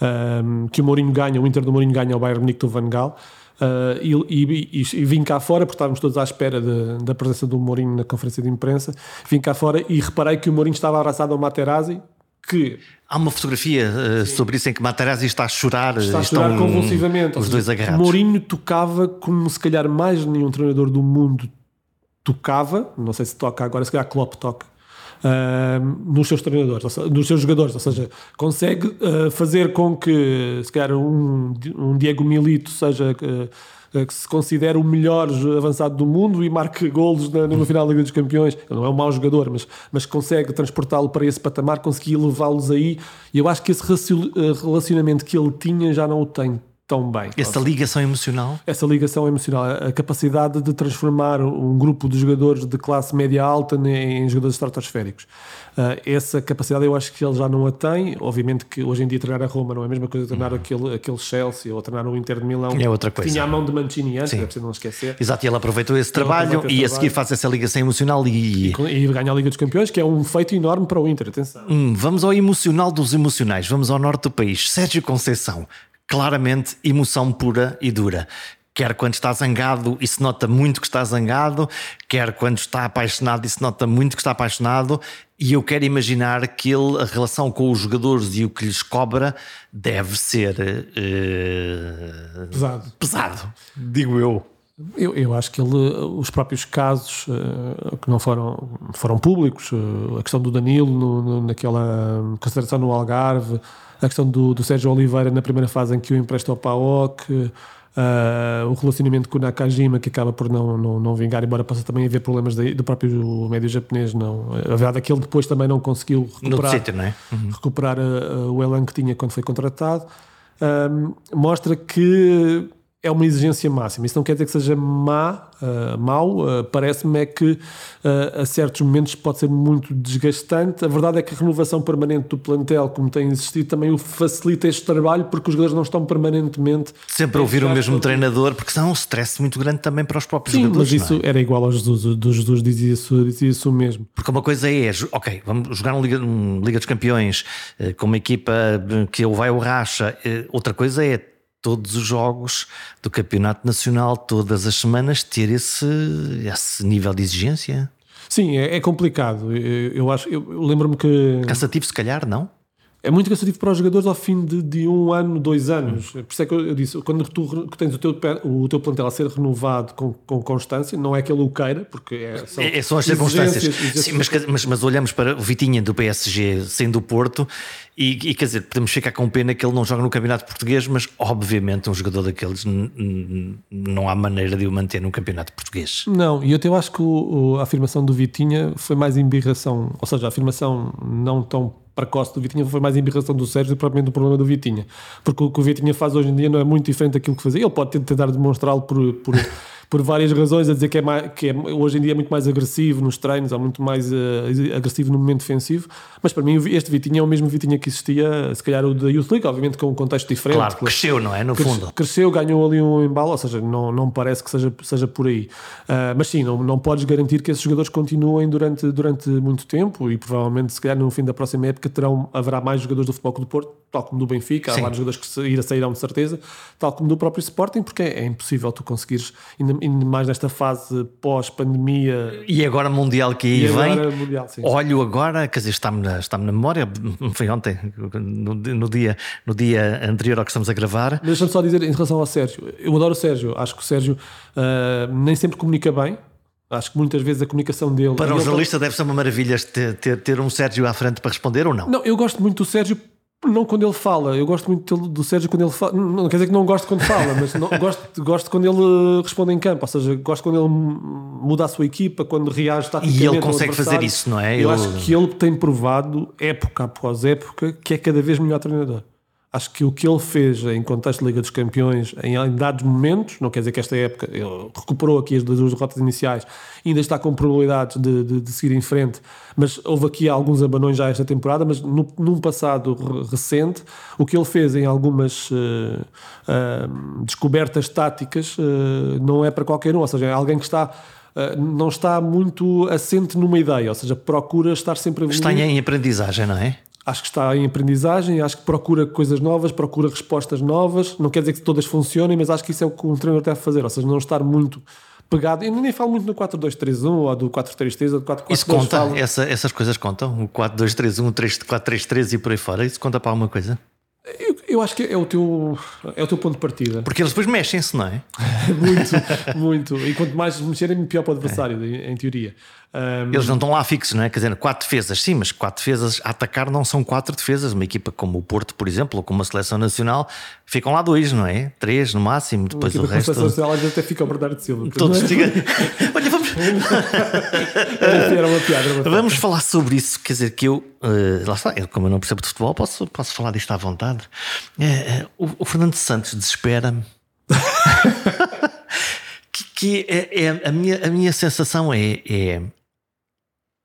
um, que o Mourinho ganha, o Inter do Mourinho ganha o Bayern Munique do Van Gaal. Uh, e, e, e, vim cá fora, porque estávamos todos à espera de, da presença do Mourinho na conferência de imprensa. Vim cá fora e reparei que o Mourinho estava abraçado ao Materazzi. Que Há uma fotografia uh, sobre isso em que Materazzi está a chorar, está a chorar convulsivamente. Os dois agarrados. Mourinho tocava como se calhar mais nenhum treinador do mundo tocava. Não sei se toca agora, se calhar Klopp toca uh, nos seus treinadores, nos seus jogadores, ou seja, consegue uh, fazer com que, se calhar, um, um Diego Milito seja uh, que se considere o melhor avançado do mundo e marque golos na, no final da Liga dos Campeões. Ele não é um mau jogador, mas, mas consegue transportá-lo para esse patamar, conseguir levá-los aí. E eu acho que esse relacionamento que ele tinha já não o tem tão bem. Essa ligação emocional? Essa ligação emocional, a capacidade de transformar um grupo de jogadores de classe média alta em jogadores estratosféricos. Uh, essa capacidade eu acho que ele já não a tem. Obviamente que hoje em dia treinar a Roma não é a mesma coisa que treinar aquele, aquele Chelsea ou treinar o Inter de Milão. É outra coisa. Tinha a mão de Mancini antes, é preciso não esquecer. Exato, e ele aproveitou esse trabalho e trabalho. a seguir faz essa ligação emocional e... E, e ganha a Liga dos Campeões, que é um feito enorme para o Inter, atenção. Hum, vamos ao emocional dos emocionais, vamos ao norte do país. Sérgio Conceição, claramente emoção pura e dura. Quer quando está zangado e se nota muito que está zangado, quer quando está apaixonado e se nota muito que está apaixonado. E eu quero imaginar que ele, a relação com os jogadores e o que lhes cobra deve ser uh, pesado. pesado, digo eu. Eu, eu, acho que ele, os próprios casos uh, que não foram, foram públicos, uh, a questão do Danilo no, no, naquela consideração no Algarve, a questão do, do Sérgio Oliveira na primeira fase em que o empresta ao PAOK, uh, o relacionamento com o Nakajima que acaba por não, não, não vingar, embora possa também haver problemas de, do próprio médio japonês. Não. A verdade é que ele depois também não conseguiu recuperar, não é? uhum. recuperar uh, o elan que tinha quando foi contratado. mostra que é uma exigência máxima. Isso não quer dizer que seja má, uh, mau. Uh, Parece-me é que uh, a certos momentos pode ser muito desgastante. A verdade é que a renovação permanente do plantel, como tem existido, também o facilita este trabalho porque os jogadores não estão permanentemente. Sempre a ouvir o mesmo treinador, porque são um stress muito grande também para os próprios Sim, jogadores. Mas isso é? era igual ao Jesus. Do Jesus dizia isso, dizia isso mesmo. Porque uma coisa é, ok, vamos jogar uma Liga, uma Liga dos Campeões com uma equipa que ou vai ou racha. Outra coisa é todos os jogos do Campeonato Nacional, todas as semanas, ter esse, esse nível de exigência? Sim, é, é complicado. Eu, eu acho, eu, eu lembro-me que. Cansativo, se calhar, não? É muito cansativo para os jogadores ao fim de, de um ano, dois anos. Hum. Por isso é que eu, disse, quando tu tens o teu, o teu plantel a ser renovado com, com constância, não é que ele o queira, porque é, são, é, são as circunstâncias. Sim, mas, mas, mas, olhamos para o Vitinha do PSG sendo do Porto e, e, quer dizer, podemos ficar com pena que ele não joga no Campeonato Português, mas obviamente um jogador daqueles não há maneira de o manter no Campeonato Português. Não, e eu até acho que o, a afirmação do Vitinha foi mais embirração, ou seja, a afirmação não tão precoce do Vitinha foi mais embirração do Sérgio do que propriamente o problema do Vitinha. Porque o que o Vitinha faz hoje em dia não é muito diferente daquilo que fazia. Ele pode tentar demonstrá-lo por, por, por várias razões, a dizer que é, mais, que é hoje em dia é muito mais agressivo nos treinos, ou muito mais uh, agressivo no momento defensivo, mas para mim este Vitinha é o mesmo Vitinha que existia, se calhar o da Youth League, obviamente com um contexto diferente. Claro, cresceu, não é? No fundo. Cresceu, ganhou ali um embalo, ou seja, não, não parece que seja, seja por aí. Uh, mas sim, não, não podes garantir que esses jogadores continuem durante, durante muito tempo e provavelmente, se calhar, no fim da próxima época terão, haverá mais jogadores do Futebol do Porto, tal como do Benfica, sim. há vários jogadores que sairão de certeza, tal como do próprio Sporting, porque é, é impossível tu conseguires, ainda, ainda mais nesta fase pós-pandemia. E agora Mundial que aí vem. Mundial, sim, olho agora, quer dizer, está-me na, está na memória, foi ontem, no, no, dia, no dia anterior ao que estamos a gravar. Deixa-me só dizer em relação ao Sérgio, eu adoro o Sérgio, acho que o Sérgio uh, nem sempre comunica bem, Acho que muitas vezes a comunicação dele. Para um jornalista deve ser uma maravilha ter, ter, ter, um Sérgio à frente para responder ou não? Não, eu gosto muito do Sérgio não quando ele fala, eu gosto muito do Sérgio quando ele fala. Não quer dizer que não gosto quando fala, mas não, gosto, gosto quando ele responde em campo, ou seja, gosto quando ele muda a sua equipa, quando reage taticamente. E ele consegue fazer isso, não é? Eu ele... acho que ele tem provado, época após época, que é cada vez melhor treinador. Acho que o que ele fez em contexto de Liga dos Campeões, em dados momentos, não quer dizer que esta época ele recuperou aqui as duas derrotas iniciais, ainda está com probabilidades de, de, de, seguir em frente, mas houve aqui alguns abanões já esta temporada. Mas no, num passado recente, o que ele fez em algumas uh, uh, descobertas táticas uh, não é para qualquer um, ou seja, é alguém que está. não está muito assente numa ideia, ou seja, procura estar sempre a. Está em aprendizagem, não é? Acho que está em aprendizagem, acho que procura coisas novas, procura respostas novas. Não quer dizer que todas funcionem, mas acho que isso é o que um treinador deve fazer, ou seja, não estar muito pegado. Eu nem falo muito do 4-2-3-1 ou do 4-3-3 ou do 4-4-2. Isso conta? Falo... Essa, essas coisas contam? O 4-2-3-1, o 4-3-3 e por aí fora? Isso conta para alguma coisa? Eu, eu, acho que é o, teu, é o teu ponto de partida. Porque eles depois mexem-se, não é? muito, muito. E quanto mais mexerem, pior para o adversário, é. em, em teoria. Um... Eles não estão lá fixos, não é? Quer dizer, quatro defesas, sim, mas quatro defesas a atacar não são quatro defesas. Uma equipa como o Porto, por exemplo, ou como a seleção nacional, ficam lá dois, não é? Três no máximo, depois o resto. A seleção nacional até fica o Bernardo Silva. Todos ficam. Olha, vamos. era uma piada, era uma piada. Vamos falar sobre isso. Quer dizer, que eu, uh, lá está, eu, como eu não percebo de futebol, posso, posso falar disto à vontade. Uh, uh, o, o Fernando Santos desespera-me. que, que é, é, a, minha, a minha sensação é, é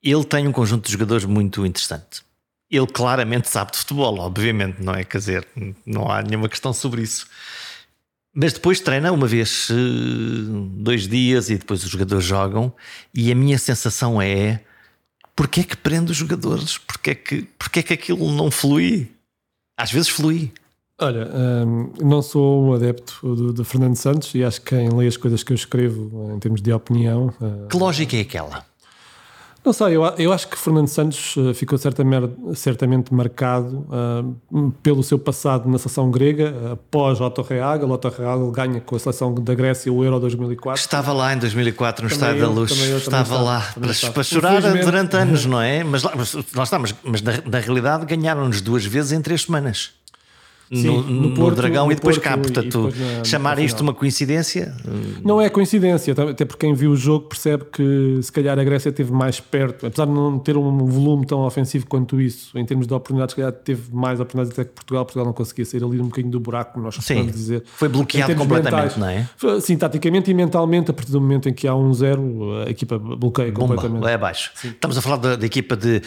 ele tem um conjunto de jogadores muito interessante. Ele claramente sabe de futebol, obviamente, não é? Quer dizer, não há nenhuma questão sobre isso. Mas depois treina uma vez, eh, dois dias e depois os jogadores jogam. E a minha sensação é: porquê é que prende os jogadores? Porquê é que, porquê é que aquilo não flui? Às vezes flui. Olha, hum, não sou um adepto do, do, Fernando Santos e acho que quem lê as coisas que eu escrevo em termos de opinião. Uh, que lógica é aquela? Não sei, eu, eu acho que Fernando Santos eh, ficou certamente marcado uh, pelo seu passado na seleção grega, após Otto Reagel. Otto Reagel ganha com a seleção da Grécia o Euro 2004. Estava lá em 2004 no Estádio da Luz. Eu, estava lá para, para chorar durante anos, não é? Mas lá, está, mas, mas na, na realidade ganharam-nos duas vezes em três semanas. Sim, no, no, Porto, no, Dragão no e depois Porto, cá. Portanto, depois na, chamar isto uma coincidência. Não é coincidência, até porque quem viu o jogo percebe que se calhar a Grécia esteve mais perto, apesar de não ter um volume tão ofensivo quanto isso, em termos de oportunidades, se calhar teve mais oportunidades até que Portugal. Portugal não conseguia sair ali um bocadinho do buraco, nós Sim, dizer. Foi bloqueado completamente, mentais, não é? Sim, taticamente e mentalmente, a partir do momento em que há um zero, a equipa bloqueia Bomba, completamente. É abaixo. Sim. Estamos a falar da, da equipa de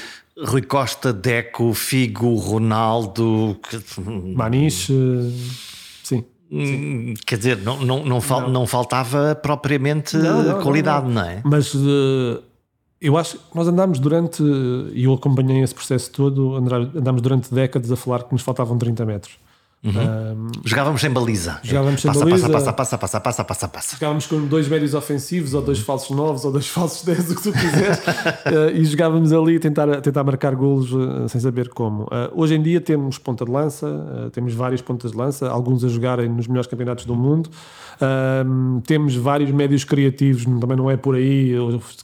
Rui Costa, Deco, Figo, Ronaldo, Maniche, sim. Hum, quer dizer, não, não, não, fal, não. não faltava propriamente não, qualidade, não, é? Mas uh, eu acho que nós andámos durante, e eu acompanhei esse processo todo, andámos durante décadas a falar que nos faltavam 30 metros. Uhum. Um, jogávamos sem baliza. Jogávamos sem passa, baliza. Passa, passa, passa, passa, passa, passa. Jogávamos com dois médios ofensivos, ou dois falsos novos, ou dois falsos 10, o que tu quiseres. uh, e jogávamos ali a tentar, a tentar marcar golos uh, sem saber como. Uh, hoje em dia temos ponta de lança, temos várias pontas de lança, alguns a jogarem nos melhores campeonatos do mundo. temos vários médios criativos, também não é por aí.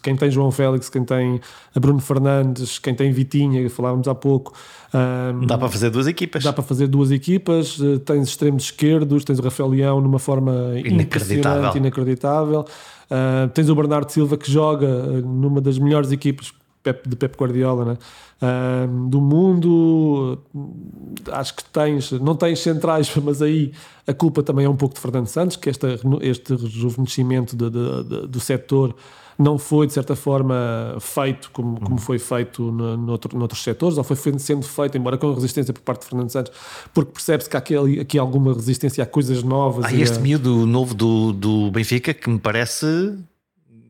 Quem tem João Félix, quem tem Bruno Fernandes, quem tem Vitinha, que falávamos há pouco. Um, dá para fazer duas equipas. Dá para fazer duas equipas. Eh, tens extremos esquerdos, tens o Rafael Leão numa forma inacreditável. inacreditável. Uh, tens o Bernardo Silva que joga eh, numa das melhores equipas de Pep Guardiola, né? Uh, do mundo, acho que tens, não tens centrais, mas aí a culpa também é um pouco de Fernando Santos, que esta, este rejuvenescimento de, de, de, do setor não foi, de certa forma, feito como, como foi feito no, noutro, noutros setores, ou foi sendo feito, embora com resistência por parte de Fernando Santos, porque percebe-se que há aqui, aqui alguma resistência a coisas novas. Há este a... miúdo novo do, do Benfica que me parece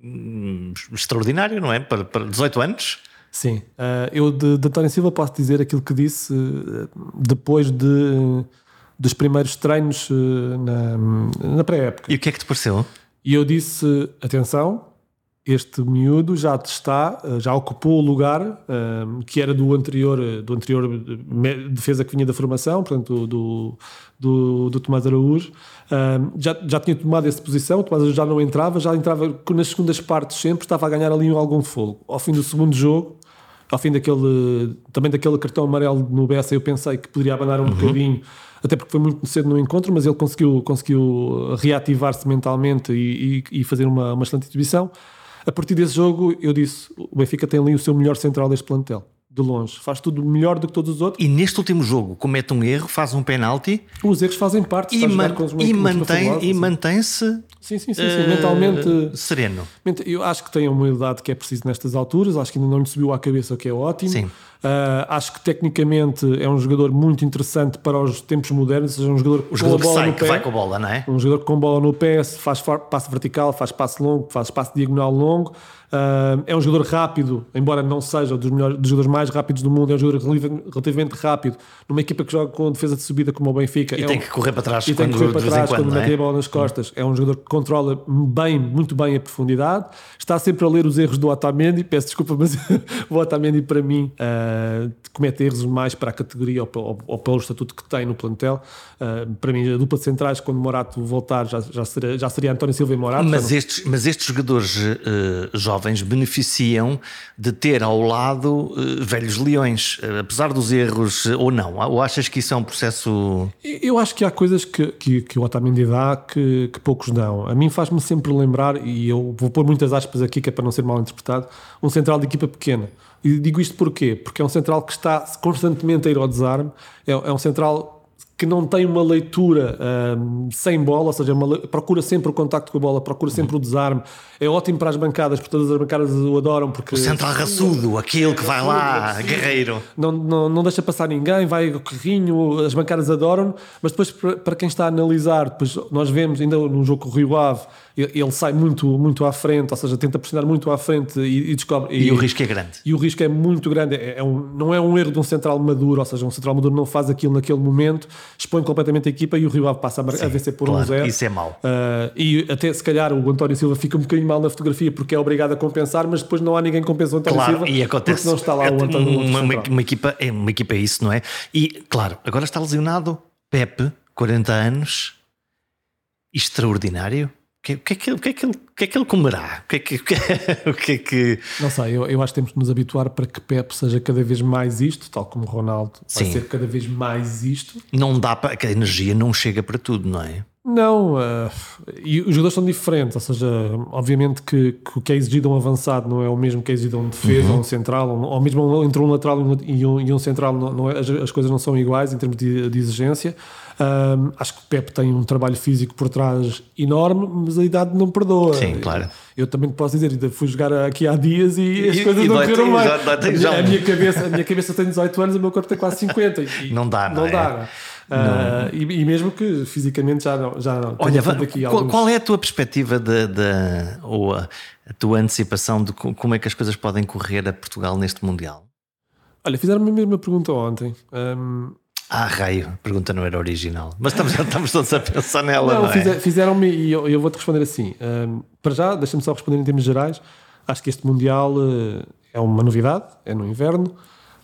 hum, extraordinário, não é? Para, para 18 anos. Sim, uh, eu de, de António Silva posso dizer aquilo que disse uh, depois de, dos primeiros treinos uh, na, na pré-época. E o que é que te pareceu? E eu disse: atenção, este miúdo já está, eh, já ocupou o lugar um, eh, que era do anterior, eh, do anterior defesa que vinha da formação, portanto, do, do, do Tomás Araújo. Um, já, já tinha tomado essa posição, o Tomás Araújo já não entrava, já entrava nas segundas partes sempre, estava a ganhar ali algum fogo. Ao fim do segundo jogo, ao fim daquele, também daquele cartão amarelo no Bessa, eu pensei que poderia abanar um uhum. bocadinho até porque foi muito cedo no encontro, mas ele conseguiu, conseguiu reativar-se mentalmente e, e, e, fazer uma, uma excelente exibição. A partir desse jogo, eu disse: o Benfica tem ali o seu melhor central deste plantel. De longe, faz tudo melhor do que todos os outros. E neste último jogo, comete um erro, faz um penalti. Os erros fazem parte. E, man e, mantém, e mantém-se Sim, sim, sim, sim. Uh, mentalmente sereno. Eu acho que tem a humildade que é preciso nestas alturas, acho que ainda não lhe subiu à cabeça, o que é ótimo. Sim. Uh, acho que tecnicamente é um jogador muito interessante para os tempos modernos, ou seja, um jogador, jogador bola sai, pé, que vai com a bola, não é? Um jogador com bola no pé, faz passo vertical, faz passo longo, faz passo diagonal longo. Uh, é um jogador rápido, embora não seja dos, melhores, dos jogadores mais rápidos do mundo, é um jogador relativamente rápido. Numa equipa que joga com defesa de subida como o Benfica. E é tem um, que correr para trás. E tem que correr para trás quando, quando é? mete a bola nas costas. É um jogador que controla bem, muito bem a profundidade. Está sempre a ler os erros do Otamendi. Peço desculpa, mas o Otamendi, para mim, uh, comete erros mais para a categoria ou, ou, ou, pelo estatuto que tem no plantel. Uh, para mim, a dupla de centrais, quando Morato voltar, já, já, seria, já seria António Silva e Morato. Mas, estes, mas estes jogadores uh, jovens beneficiam de ter ao lado velhos leões, apesar dos erros ou não. Ou achas que isso é um processo. Eu acho que há coisas que, que, que o Otamendi dá que, que poucos dão. A mim faz faz-me sempre lembrar, e eu vou pôr muitas aspas aqui que é para não ser mal interpretado, um central de equipa pequena. E digo isto porquê? Porque é um central que está constantemente a ir ao desarme, é, é um central que não tem uma leitura um, sem bola, ou seja, uma, procura sempre o contacto com a bola, procura sempre o desarme. É ótimo para as bancadas, porque todas as bancadas o adoram. Porque, o central raçudo, aquele que vai lá, guerreiro. Não, não, não deixa passar ninguém, vai o carrinho, as bancadas adoram, mas depois para quem está a analisar, depois nós vemos ainda no jogo com o Rio Ave, ele sai muito, muito à frente, ou seja, tenta pressionar muito à frente e, e descobre. E, e, o risco é grande. E o risco é muito grande. É, é um, não é um erro de um central maduro, ou seja, um central maduro não faz aquilo naquele momento, expõe completamente a equipa e o Rio Ave passa a, Sim, a vencer por claro, um zero. Isso é mau. Uh, e até se calhar o António Silva fica um bocadinho mal na fotografia porque é obrigado a compensar, mas depois não há ninguém que compensa o António claro, Silva. E acontece. Porque não está lá o António uma, uma, uma, equipa, é, uma equipa é isso, não é? E claro, agora está lesionado Pepe, 40 anos, extraordinário que, o, que é que, que é que ele, que é que ele comerá? O que é que, o que, é que... Não sei, eu, eu acho que temos de nos habituar para que Pep seja cada vez mais isto, tal como Ronaldo vai Sim. ser cada vez mais isto. Não dá para. que a energia não chega para tudo, não é? Não, uh, e os jogadores são diferentes, ou seja, obviamente que, que, o que é exigido a um avançado não é o mesmo que é exigido a um defesa, uhum. a um central, ou mesmo entre um lateral e um, e um central, não, não é, as, as, coisas não são iguais em termos de, de exigência. Um, acho que o Pep tem um trabalho físico por trás enorme, mas a idade não perdoa. Sim, claro. Eu também posso dizer, ainda fui jogar aqui há dias e as e, coisas e não correram bem. A, minha, a, minha cabeça, a minha cabeça tem 18 anos, o meu corpo tem quase 50. E não dá, não, não é? dá. Uh, e, e, mesmo que fisicamente já não. Já não Olha, aqui qual, alguns... qual, é a tua perspectiva de, de, ou a, a, tua antecipação de como é que as coisas podem correr a Portugal neste Mundial? Olha, fizeram-me a mesma pergunta ontem. Um, ah, raio, a pergunta não era original. Mas estamos, estamos todos a pensar nela. Não, não é? fizeram-me e eu, eu vou-te responder assim. Um, para já, deixa-me só responder em termos gerais. Acho que este Mundial uh, é uma novidade, é no inverno.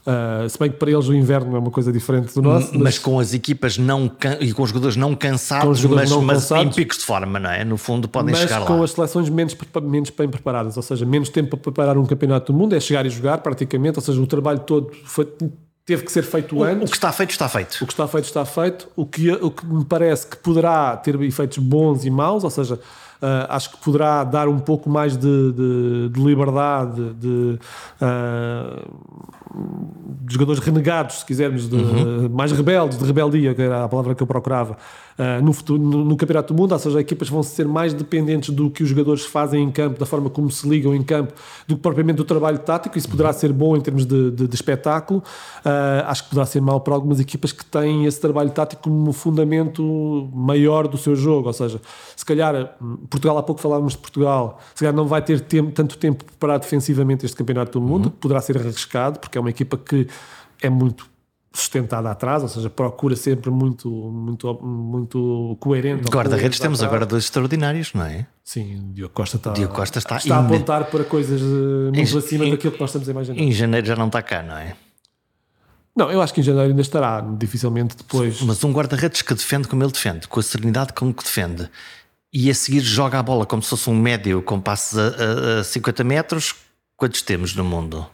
Uh, se bem que para eles o inverno é uma coisa diferente do nosso. Mas, mas com as equipas não e com os jogadores não cansados, jogadores mas, não mas cansados, em picos de forma, não é? No fundo podem chegar lá. Mas com as seleções menos, menos bem preparadas, ou seja, menos tempo para preparar um campeonato do mundo, é chegar e jogar praticamente, ou seja, o trabalho todo foi, teve que ser feito o, antes. O que está feito, está feito. O que está feito, está feito. O que, o que me parece que poderá ter efeitos bons e maus, ou seja, Uh, acho que poderá dar um pouco mais de, de, de liberdade, de, uh, de, jogadores renegados, se quisermos, de, uhum. mais rebeldes, de rebeldia, que era a palavra que eu procurava, uh, no, futuro, no, no, Campeonato do Mundo. Ou seja, as equipas vão ser mais dependentes do que os jogadores fazem em campo, da forma como se ligam em campo, do que propriamente do trabalho tático. Isso poderá uhum. ser bom em termos de, de espetáculo. acho que poderá ser mau para algumas equipas que têm esse trabalho tático como fundamento maior do seu jogo. Ou seja, se calhar Portugal, há pouco falávamos de Portugal, se calhar não vai ter tempo, tanto tempo para defensivamente este Campeonato do Mundo, uhum. poderá ser arriscado, porque é uma equipa que é muito sustentada atrás, ou seja, procura sempre muito, muito, muito coerente. Guarda-redes temos agora dois extraordinários, não é? Sim, o Diogo Costa está, Diogo Costa está, está a apontar para coisas eh, muito em, acima em, daquilo que nós estamos a imaginar. Em janeiro já não está cá, não é? Não, eu acho que em janeiro ainda estará, dificilmente depois. Mas um guarda-redes que defende como ele defende, com a serenidade como que defende, e a seguir joga a bola como se fosse um médio com passes a, a, a 50 metros. Quantos temos no mundo?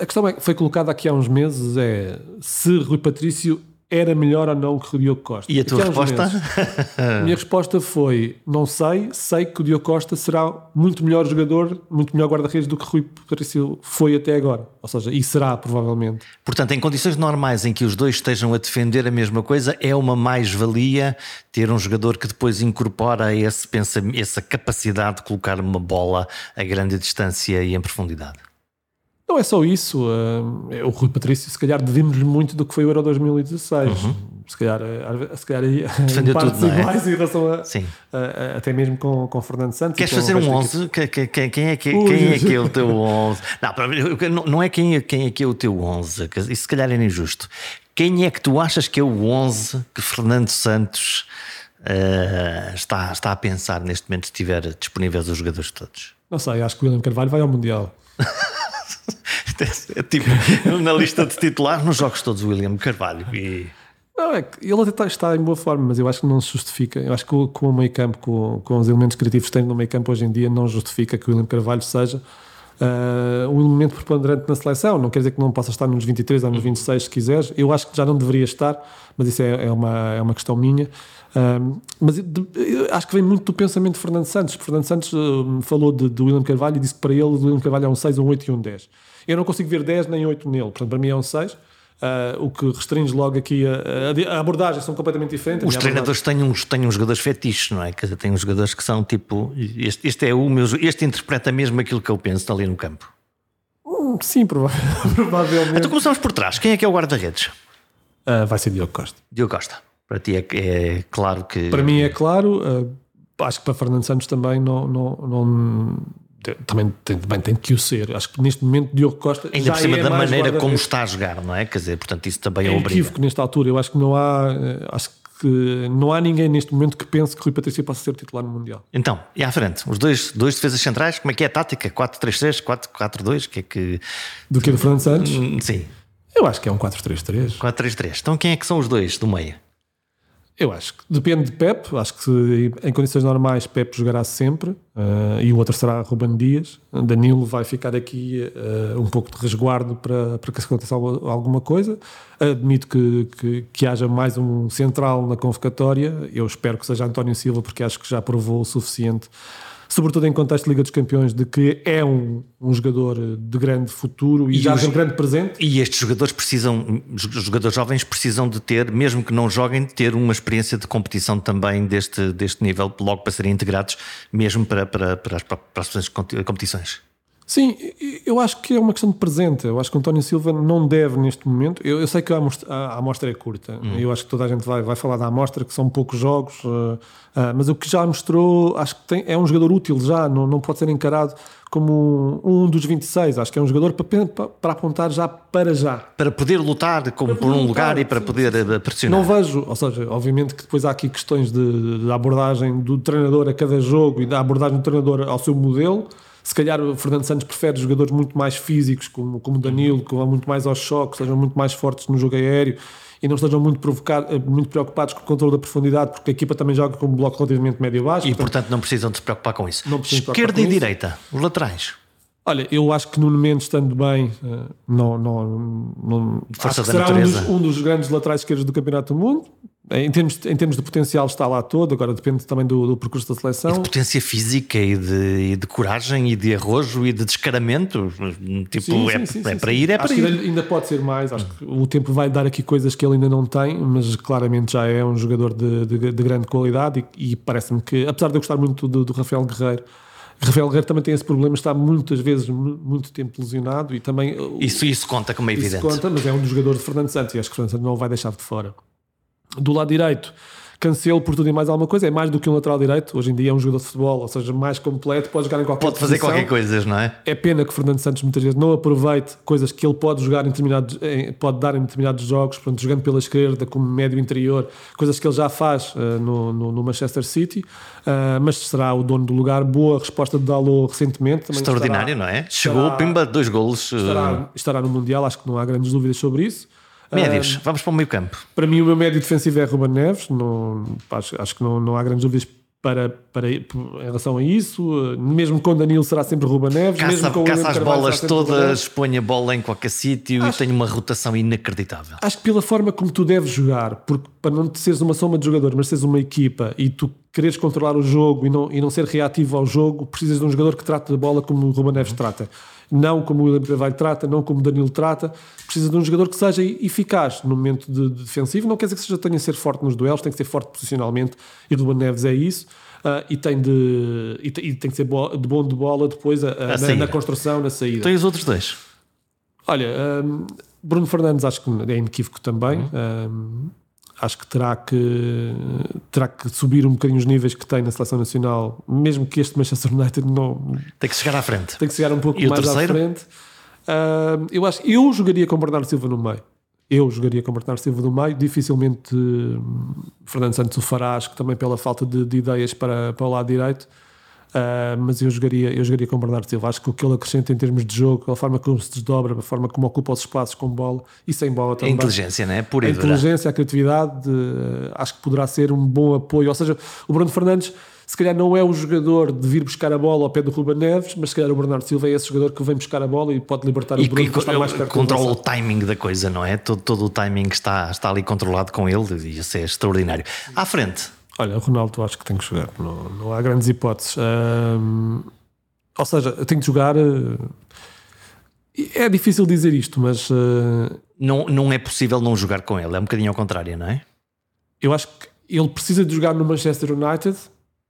A, questão é, foi colocada aqui há uns meses é se Rui Patrício era melhor ou não que o Diogo Costa. E a tua resposta? a minha resposta foi: não sei, sei que o Diogo Costa será muito melhor jogador, muito melhor guarda-redes do que Rui Patrício foi até agora. Ou seja, e será provavelmente. Portanto, em condições normais em que os dois estejam a defender a mesma coisa, é uma mais-valia ter um jogador que depois incorpora esse pensamento, essa capacidade de colocar uma bola a grande distância e em profundidade. Não é só isso. Uh, o Rui Patrício, se calhar, devemos-lhe muito do que foi o Euro 2016. Uhum. Se calhar, eh, se calhar Defendeu tudo, não é? iguais em relação a, Sim. A, a, até mesmo com, com Fernando Santos. Queres fazer um 11? Que, que, que, quem, é que, Ui, quem é que é o teu 11? Não, não é quem, quem é que é o teu 11. Isso se calhar é injusto. Quem é que tu achas que é o 11 que Fernando Santos uh, está, está a pensar neste momento, se tiver disponíveis os jogadores todos? Não sei, acho que o William Carvalho vai ao Mundial. é tipo, na lista de titulares nos jogos todos, William Carvalho. E... Não, é que ele até está, em boa forma, mas eu acho que não se justifica. Eu acho que com o meio campo, com, com os elementos criativos que tem no meio campo hoje em dia, não justifica que o William Carvalho seja uh, um elemento preponderante na seleção. Não quer dizer que não possa estar nos 23 ou nos 26, se quiseres. Eu acho que já não deveria estar, mas isso é, é uma, é uma questão minha. Uh, mas acho que vem muito do pensamento de Fernando Santos. Fernando Santos uh, falou de, de William Carvalho e disse que para ele o William Carvalho é um 6, um 8 e um 10. Eu não consigo ver 10 nem 8 nele, portanto, para mim é um 6. Uh, o que restringe logo aqui a, a, abordagem são completamente diferentes. Os treinadores têm uns, têm uns jogadores fetiches, não é? Quer dizer, têm uns jogadores que são tipo. Este, este é o meu. Este interpreta mesmo aquilo que eu penso ali no campo. Hum, sim, provavelmente. Então começamos por trás. Quem é que é o guarda-redes? Uh, vai ser Diogo Costa. Diogo Costa. Para ti é, é claro que. Para mim é claro. Uh, acho que para Fernando Santos também não, não, não também tem, também tem que o ser. Acho que neste momento Diogo Costa ainda por cima é da maneira como está a jogar, não é? Quer dizer, portanto isso também é, é obriga. nesta altura. Eu acho que não há, eh, acho que não há ninguém neste momento que pense que Rui Patrício possa ser titular no mundial. Então, e à frente, os dois, dois defesas centrais, como é que é a tática? 4-3-3, 4-4-2, que é que do que é do Fernando Santos? Hum, sim. Eu acho que é um 4-3-3. 4-3-3. Então quem é que são os dois do meio? Eu acho que depende de Pep. Acho que em condições normais Pep jogará sempre uh, e o outro será Ruben Dias. Danilo vai ficar aqui uh, um pouco de resguardo para, para que se aconteça alguma coisa. Admito que, que, que, haja mais um central na convocatória. Eu espero que seja António Silva, porque acho que já provou o suficiente sobretudo em contexto de Liga dos Campeões, de que é um, um jogador de grande futuro e, e já os, um grande presente. E estes jogadores precisam, os jogadores jovens precisam de ter, mesmo que não joguem, de ter uma experiência de competição também deste, deste nível, logo para serem integrados, mesmo para, para, para, as, para as competições. Sim, eu acho que é uma questão de presente. Eu acho que o António Silva não deve neste momento. Eu, eu sei que a amostra, a amostra é curta. Hum. Eu acho que toda a gente vai, vai falar da amostra, que são poucos jogos. Uh, uh, mas o que já mostrou, acho que tem, é um jogador útil já. Não, não pode ser encarado como um, um dos 26. Acho que é um jogador para, para, para apontar já para já. Para poder lutar como por um lutar, lugar e para poder sim. Eh, pressionar. Não vejo, ou seja, obviamente que depois há aqui questões de, de abordagem do treinador a cada jogo e da abordagem do treinador ao seu modelo se calhar o Fernando Santos prefere jogadores muito mais físicos, como, como Danilo, que vão muito mais aos choques, sejam muito mais fortes no jogo aéreo e não estejam muito, eh, muito preocupados com o controle da profundidade, porque a equipa também joga com um bloco relativamente médio-baixo. E portanto, portanto, não precisam de se preocupar com isso. Esquerda e isso. direita, os laterais. Olha, eu acho que no momento estando bem, eh, não, não, não Força da será um dos, um dos, grandes laterais esquerdos do Campeonato do Mundo. Em termos, em termos de potencial está lá todo, agora depende também do, do percurso da seleção. E de potência física e de, e de, coragem e de arrojo e de descaramento. Tipo, sim, é, sim, sim, é para ir, é acho para ir. Ainda pode ser mais, acho que o tempo vai dar aqui coisas que ele ainda não tem, mas claramente já é um jogador de, de, de grande qualidade e, e parece-me que, apesar de eu gostar muito do, do Rafael Guerreiro, Rafael Guerreiro também tem esse problema, está muitas vezes muito tempo lesionado e também. Isso, isso conta como é evidente. Isso conta, mas é um dos jogadores de Fernando Santos e acho que Fernando Santos não o vai deixar de fora. Do lado direito, Cancelo por tudo e mais alguma coisa, é mais do que um lateral direito. Hoje em dia é um jogador de futebol, ou seja, mais completo, pode jogar em qualquer Pode fazer posição. qualquer coisa, não é? É pena que Fernando Santos muitas vezes não aproveite coisas que ele pode jogar em determinados, pode dar em determinados jogos, portanto, jogando pela esquerda, como médio interior, coisas que ele já faz uh, no, no, no, Manchester City, uh, mas será o dono do lugar. Boa resposta de Dalot recentemente. Extraordinário, estará, não é? Chegou, estará, pimba, dois golos. Estará, eh, estará no Mundial, acho que não há grandes dúvidas sobre isso. Médios, uh, vamos para o meio campo. Para mim, o meu médio defensivo é Ruben Neves. Não, acho, acho que não, não há grandes dúvidas para, para, em relação a isso. Mesmo com Danilo será sempre Ruben Neves. Caça, mesmo com caça as bolas todas, põe a bola em qualquer sítio e tem uma rotação inacreditável. Acho que pela forma como tu deves jogar, porque para não seres uma soma de jogadores, mas seres uma equipa e tu quereres controlar o jogo e não, e não ser reativo ao jogo, precisas de um jogador que trate a bola como o Ruben Neves trata não como o William Carvalho trata, não como o Danilo trata, precisa de um jogador que seja eficaz no momento de, de defensivo, não quer dizer que seja tenha a ser forte nos duelos, tem que ser forte posicionalmente, e Ruben Neves é isso, uh, e, tem de, e, e, tem que ser bo, de bom de bola depois a, a, na, na, construção, na saída. Tem os outros dois? Olha, um, Bruno Fernandes acho que é inequívoco também. Uhum. Um, acho que terá que terá que subir um bocadinho os níveis que tem na seleção nacional, mesmo que este Manchester United não tem que chegar à frente. Tem que chegar um pouco e mais à frente. Uh, eu acho eu jogaria com Bernardo Silva no meio. Eu jogaria com Bernardo Silva no meio. Dificilmente uh, Fernando Santos o fará, acho que também pela falta de, de ideias para, para o lado direito. Uh, mas eu jogaria, eu jogaria com o Bernardo Silva. Acho que o que ele acrescenta em termos de jogo, a forma como se desdobra, a forma como ocupa os espaços com bola e sem bola também. A inteligência, não é? Por a inteligência, a criatividade, uh, acho que poderá ser um bom apoio. Ou seja, o Bruno Fernandes, se calhar, não é o jogador de vir buscar a bola ao pé do Ruben Neves, mas se calhar o Bernardo Silva é esse jogador que vem buscar a bola e pode libertar e, o Bruno. E, estar mais perto controla o timing da coisa, não é? Todo, todo o timing está, está ali controlado com ele e isso é extraordinário. À frente. Olha, o Ronaldo acho que tem que jogar, não, não há grandes hipóteses. Ou seja, tem que jogar. Uh, é difícil dizer isto, mas. Uh, não, não é possível não jogar com ele, é um bocadinho ao contrário, não é? Eu acho que ele precisa de jogar no Manchester United.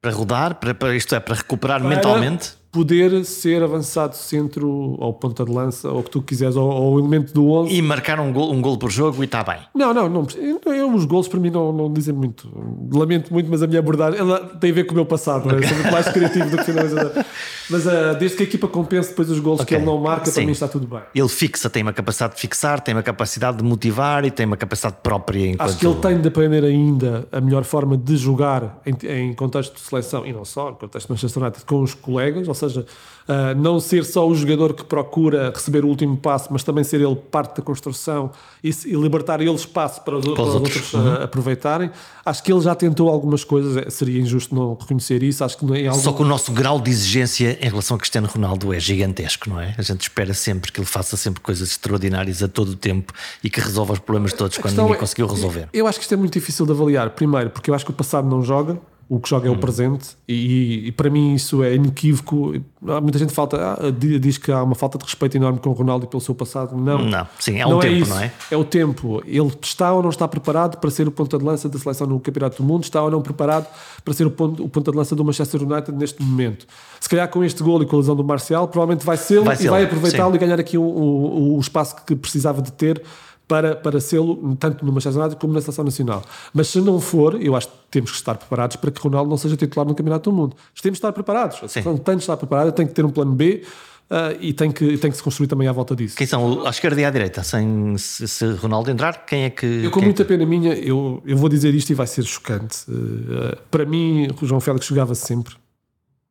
Para rodar, para, para isto é, para recuperar para mentalmente poder ser avançado centro ou ponta de lança, ou o que tu quiseres, ou, ou elemento do 11. E marcar um gol, um gol por jogo e está bem. Não, não, não. Eu, os gols para mim não, não dizem muito. Lamento muito, mas a minha abordagem ela tem a ver com o meu passado. Okay. Sou muito mais criativo do que finalizador. Mas uh, desde que a equipa compense depois os gols okay. que ele não marca, Sim. para mim está tudo bem. Ele fixa, tem uma capacidade de fixar, tem uma capacidade de motivar e tem uma capacidade própria. Enquanto... Acho que ele tem de aprender ainda a melhor forma de jogar em, em contexto de seleção e não só, no contexto de Manchester United, com os colegas, ou seja Uh, não ser só o jogador que procura receber o último passo, mas também ser ele parte da construção e, e libertar ele espaço para os, para os outros, uh, uhum. aproveitarem. Acho que ele já tentou algumas coisas, é, seria injusto não reconhecer isso. Acho que em algum... Só que o nosso grau de exigência em relação a Cristiano Ronaldo é gigantesco, não é? A gente espera sempre que ele faça sempre coisas extraordinárias a todo o tempo e que resolva os problemas todos quando ninguém é, conseguiu resolver. Eu acho que isto é muito difícil de avaliar. Primeiro, porque eu acho que o passado não joga o que joga é o hum. presente e, e, para mim isso é inequívoco. Muita gente falta, ah, diz que há uma falta de respeito enorme com o Ronaldo e pelo seu passado. Não, não, sim, é o um tempo, é não é? É o tempo. Ele está ou não está preparado para ser o ponta de lança da seleção no Campeonato do Mundo, está ou não preparado para ser o, ponto, o ponta de lança do Manchester United neste momento. Se calhar com este gol e com a lesão do Marcial, provavelmente vai ser vai e vai aproveitá-lo e ganhar aqui o, o, o espaço que precisava de ter para, para sê-lo, tanto no Manchester United como na Seleção Nacional. Mas se não for, eu acho que temos que estar preparados para que Ronaldo não seja titular no Campeonato do Mundo. Temos de estar preparados. Sim. Tem de estar preparado, tem que ter um plano B. Uh, e tem que, tem que se construir também à volta disso. Quem são à esquerda e à direita? Sem, se, se Ronaldo entrar, quem é que. Eu, com muita é que... pena minha, eu, eu vou dizer isto e vai ser chocante. Uh, para mim, o João Félix jogava sempre,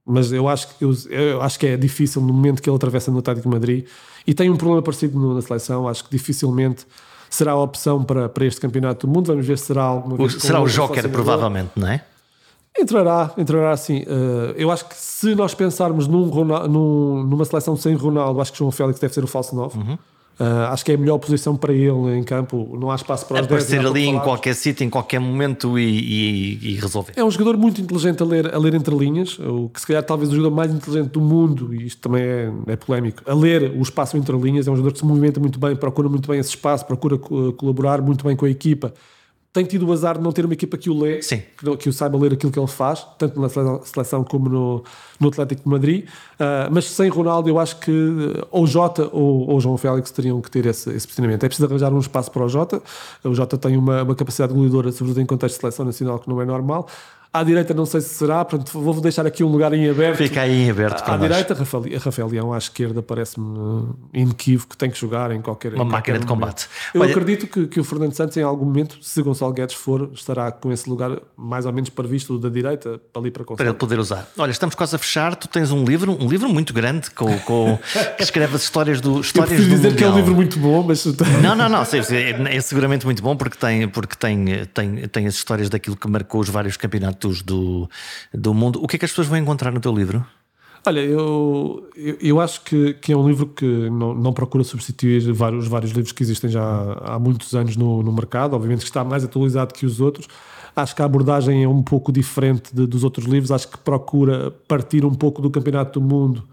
mas eu acho, eu, eu acho que é difícil no momento que ele atravessa no Atlético de Madrid e tem um problema parecido na seleção. Acho que dificilmente será a opção para, para este campeonato do mundo. Vamos ver se será alguma vez. Será o Joker, provavelmente, não é? Entrará, entrará sim. Uh, eu acho que se nós pensarmos num, num, numa seleção sem Ronaldo, acho que João Félix deve ser o falso 9. Uhum. Uh, acho que é a melhor posição para ele em campo. Não há espaço para os Aparecer ali em qualquer sítio, em qualquer momento e, e, e, resolver. É um jogador muito inteligente a ler, a ler entre linhas. O que se calhar talvez o jogador mais inteligente do mundo, e isto também é, é polémico, a ler o espaço entre linhas. É um jogador que se movimenta muito bem, procura muito bem esse espaço, procura colaborar muito bem com a equipa tem tido o azar de não ter uma equipa que o lê, Sim. Que, que o saiba ler aquilo que ele faz, tanto na seleção como no, no Atlético de Madrid. Uh, mas sem Ronaldo, eu acho que ou Jota ou, ou João Félix teriam que ter esse, esse posicionamento. É preciso arranjar um espaço para o Jota. O Jota tem uma, uma capacidade goleadora, sobretudo em contexto de seleção nacional, que não é normal. À direita não sei se será, portanto vou deixar aqui um lugar em aberto. Fica aí em aberto. À, à direita, Rafael, Rafael Leão, à esquerda parece-me inequívoco que tem que jogar em qualquer Uma em máquina de combate. Eu Olha... acredito que, que o Fernando Santos, em algum momento, se Gonçalo Guedes for, estará com esse lugar mais ou menos previsto da direita ali para conseguir. Para ele poder usar. Olha, estamos quase a fechar. Tu tens um livro, um livro muito grande com, com que escreve as histórias do histórias Eu do dizer mundial. que é um livro muito bom, mas não, não, não. É, é seguramente muito bom porque tem porque tem tem tem as histórias daquilo que marcou os vários campeonatos do do mundo. O que é que as pessoas vão encontrar no teu livro? Olha, eu, eu, acho que, que, é um livro que não, não procura substituir vários, vários livros que existem já há muitos anos no, no mercado, obviamente que está mais atualizado que os outros. Acho que a abordagem é um pouco diferente de, dos outros livros, acho que procura partir um pouco do Campeonato do Mundo,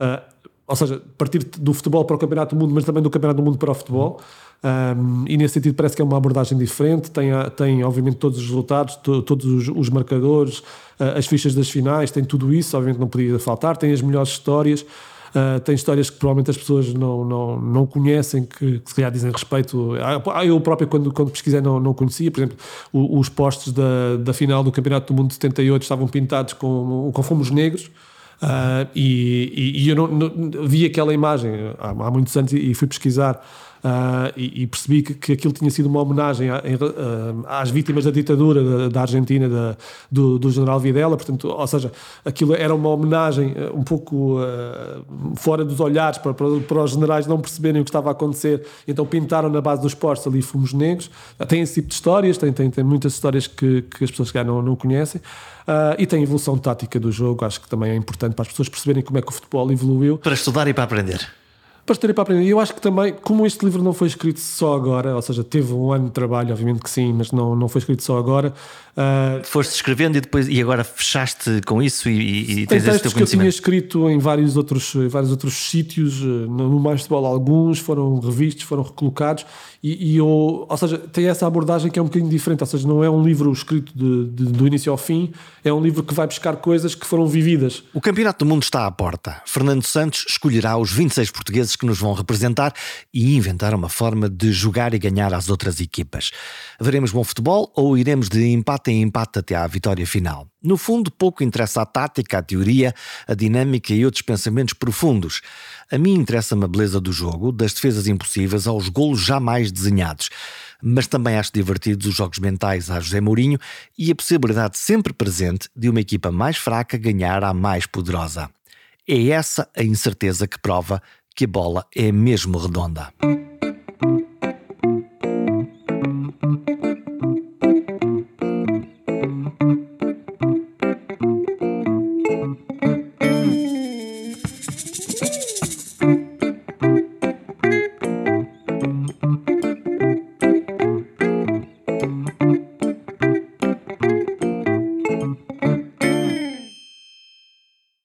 uh, ou seja, partir do futebol para o Campeonato do Mundo, mas também do Campeonato do Mundo para o futebol. Um, e nesse sentido parece que é uma abordagem diferente, tem, tem obviamente todos os resultados, to, todos os, os marcadores, uh, as fichas das finais, tem tudo isso, obviamente não podia faltar, tem as melhores histórias, uh, tem histórias que provavelmente as pessoas não, não, não conhecem, que, que se calhar dizem respeito. Ah, eu próprio, quando, quando pesquisei, não, não conhecia, por exemplo, os postes da, da final do Campeonato do Mundo de 78 estavam pintados com, com fomos negros. Uh, e, e, e, eu não, não, vi aquela imagem há, há muitos anos e, e fui pesquisar Uh, e, e, percebi que, que aquilo tinha sido uma homenagem a, ah, às vítimas da ditadura da, da Argentina, da, do, do, general Videla, portanto, ou seja, aquilo era uma homenagem ah, um pouco uh, fora dos olhares para, para, para, os generais não perceberem o que estava a acontecer, então pintaram na base dos postos ali fomos negros. Tem esse tipo de histórias, tem, tem, tem muitas histórias que, que as pessoas que não, não conhecem. Uh, e tem a evolução tática do jogo, acho que também é importante para as pessoas perceberem como é que o futebol evoluiu. Para estudar e para aprender para estarem para aprender. E eu acho que também, como este livro não foi escrito só agora, ou seja, teve um ano de trabalho, obviamente que sim, mas não, não foi escrito só agora. Uh, Foste escrevendo e depois e agora fechaste com isso e, e tens esse teu conhecimento. que eu tinha escrito em vários outros, vários outros sítios, no Mais de Bola alguns foram revistos, foram recolocados e, e eu, ou seja, tem essa abordagem que é um bocadinho diferente, ou seja, não é um livro escrito de, de, do início ao fim, é um livro que vai buscar coisas que foram vividas. O Campeonato do Mundo está à porta. Fernando Santos escolherá os 26 portugueses que nos vão representar e inventar uma forma de jogar e ganhar às outras equipas. Veremos bom futebol ou iremos de empate em empate até à vitória final? No fundo, pouco interessa a tática, a teoria, a dinâmica e outros pensamentos profundos. A mim interessa-me a beleza do jogo, das defesas impossíveis aos golos jamais desenhados. Mas também acho divertidos os jogos mentais a José Mourinho e a possibilidade sempre presente de uma equipa mais fraca ganhar à mais poderosa. É essa a incerteza que prova que a bola é mesmo redonda.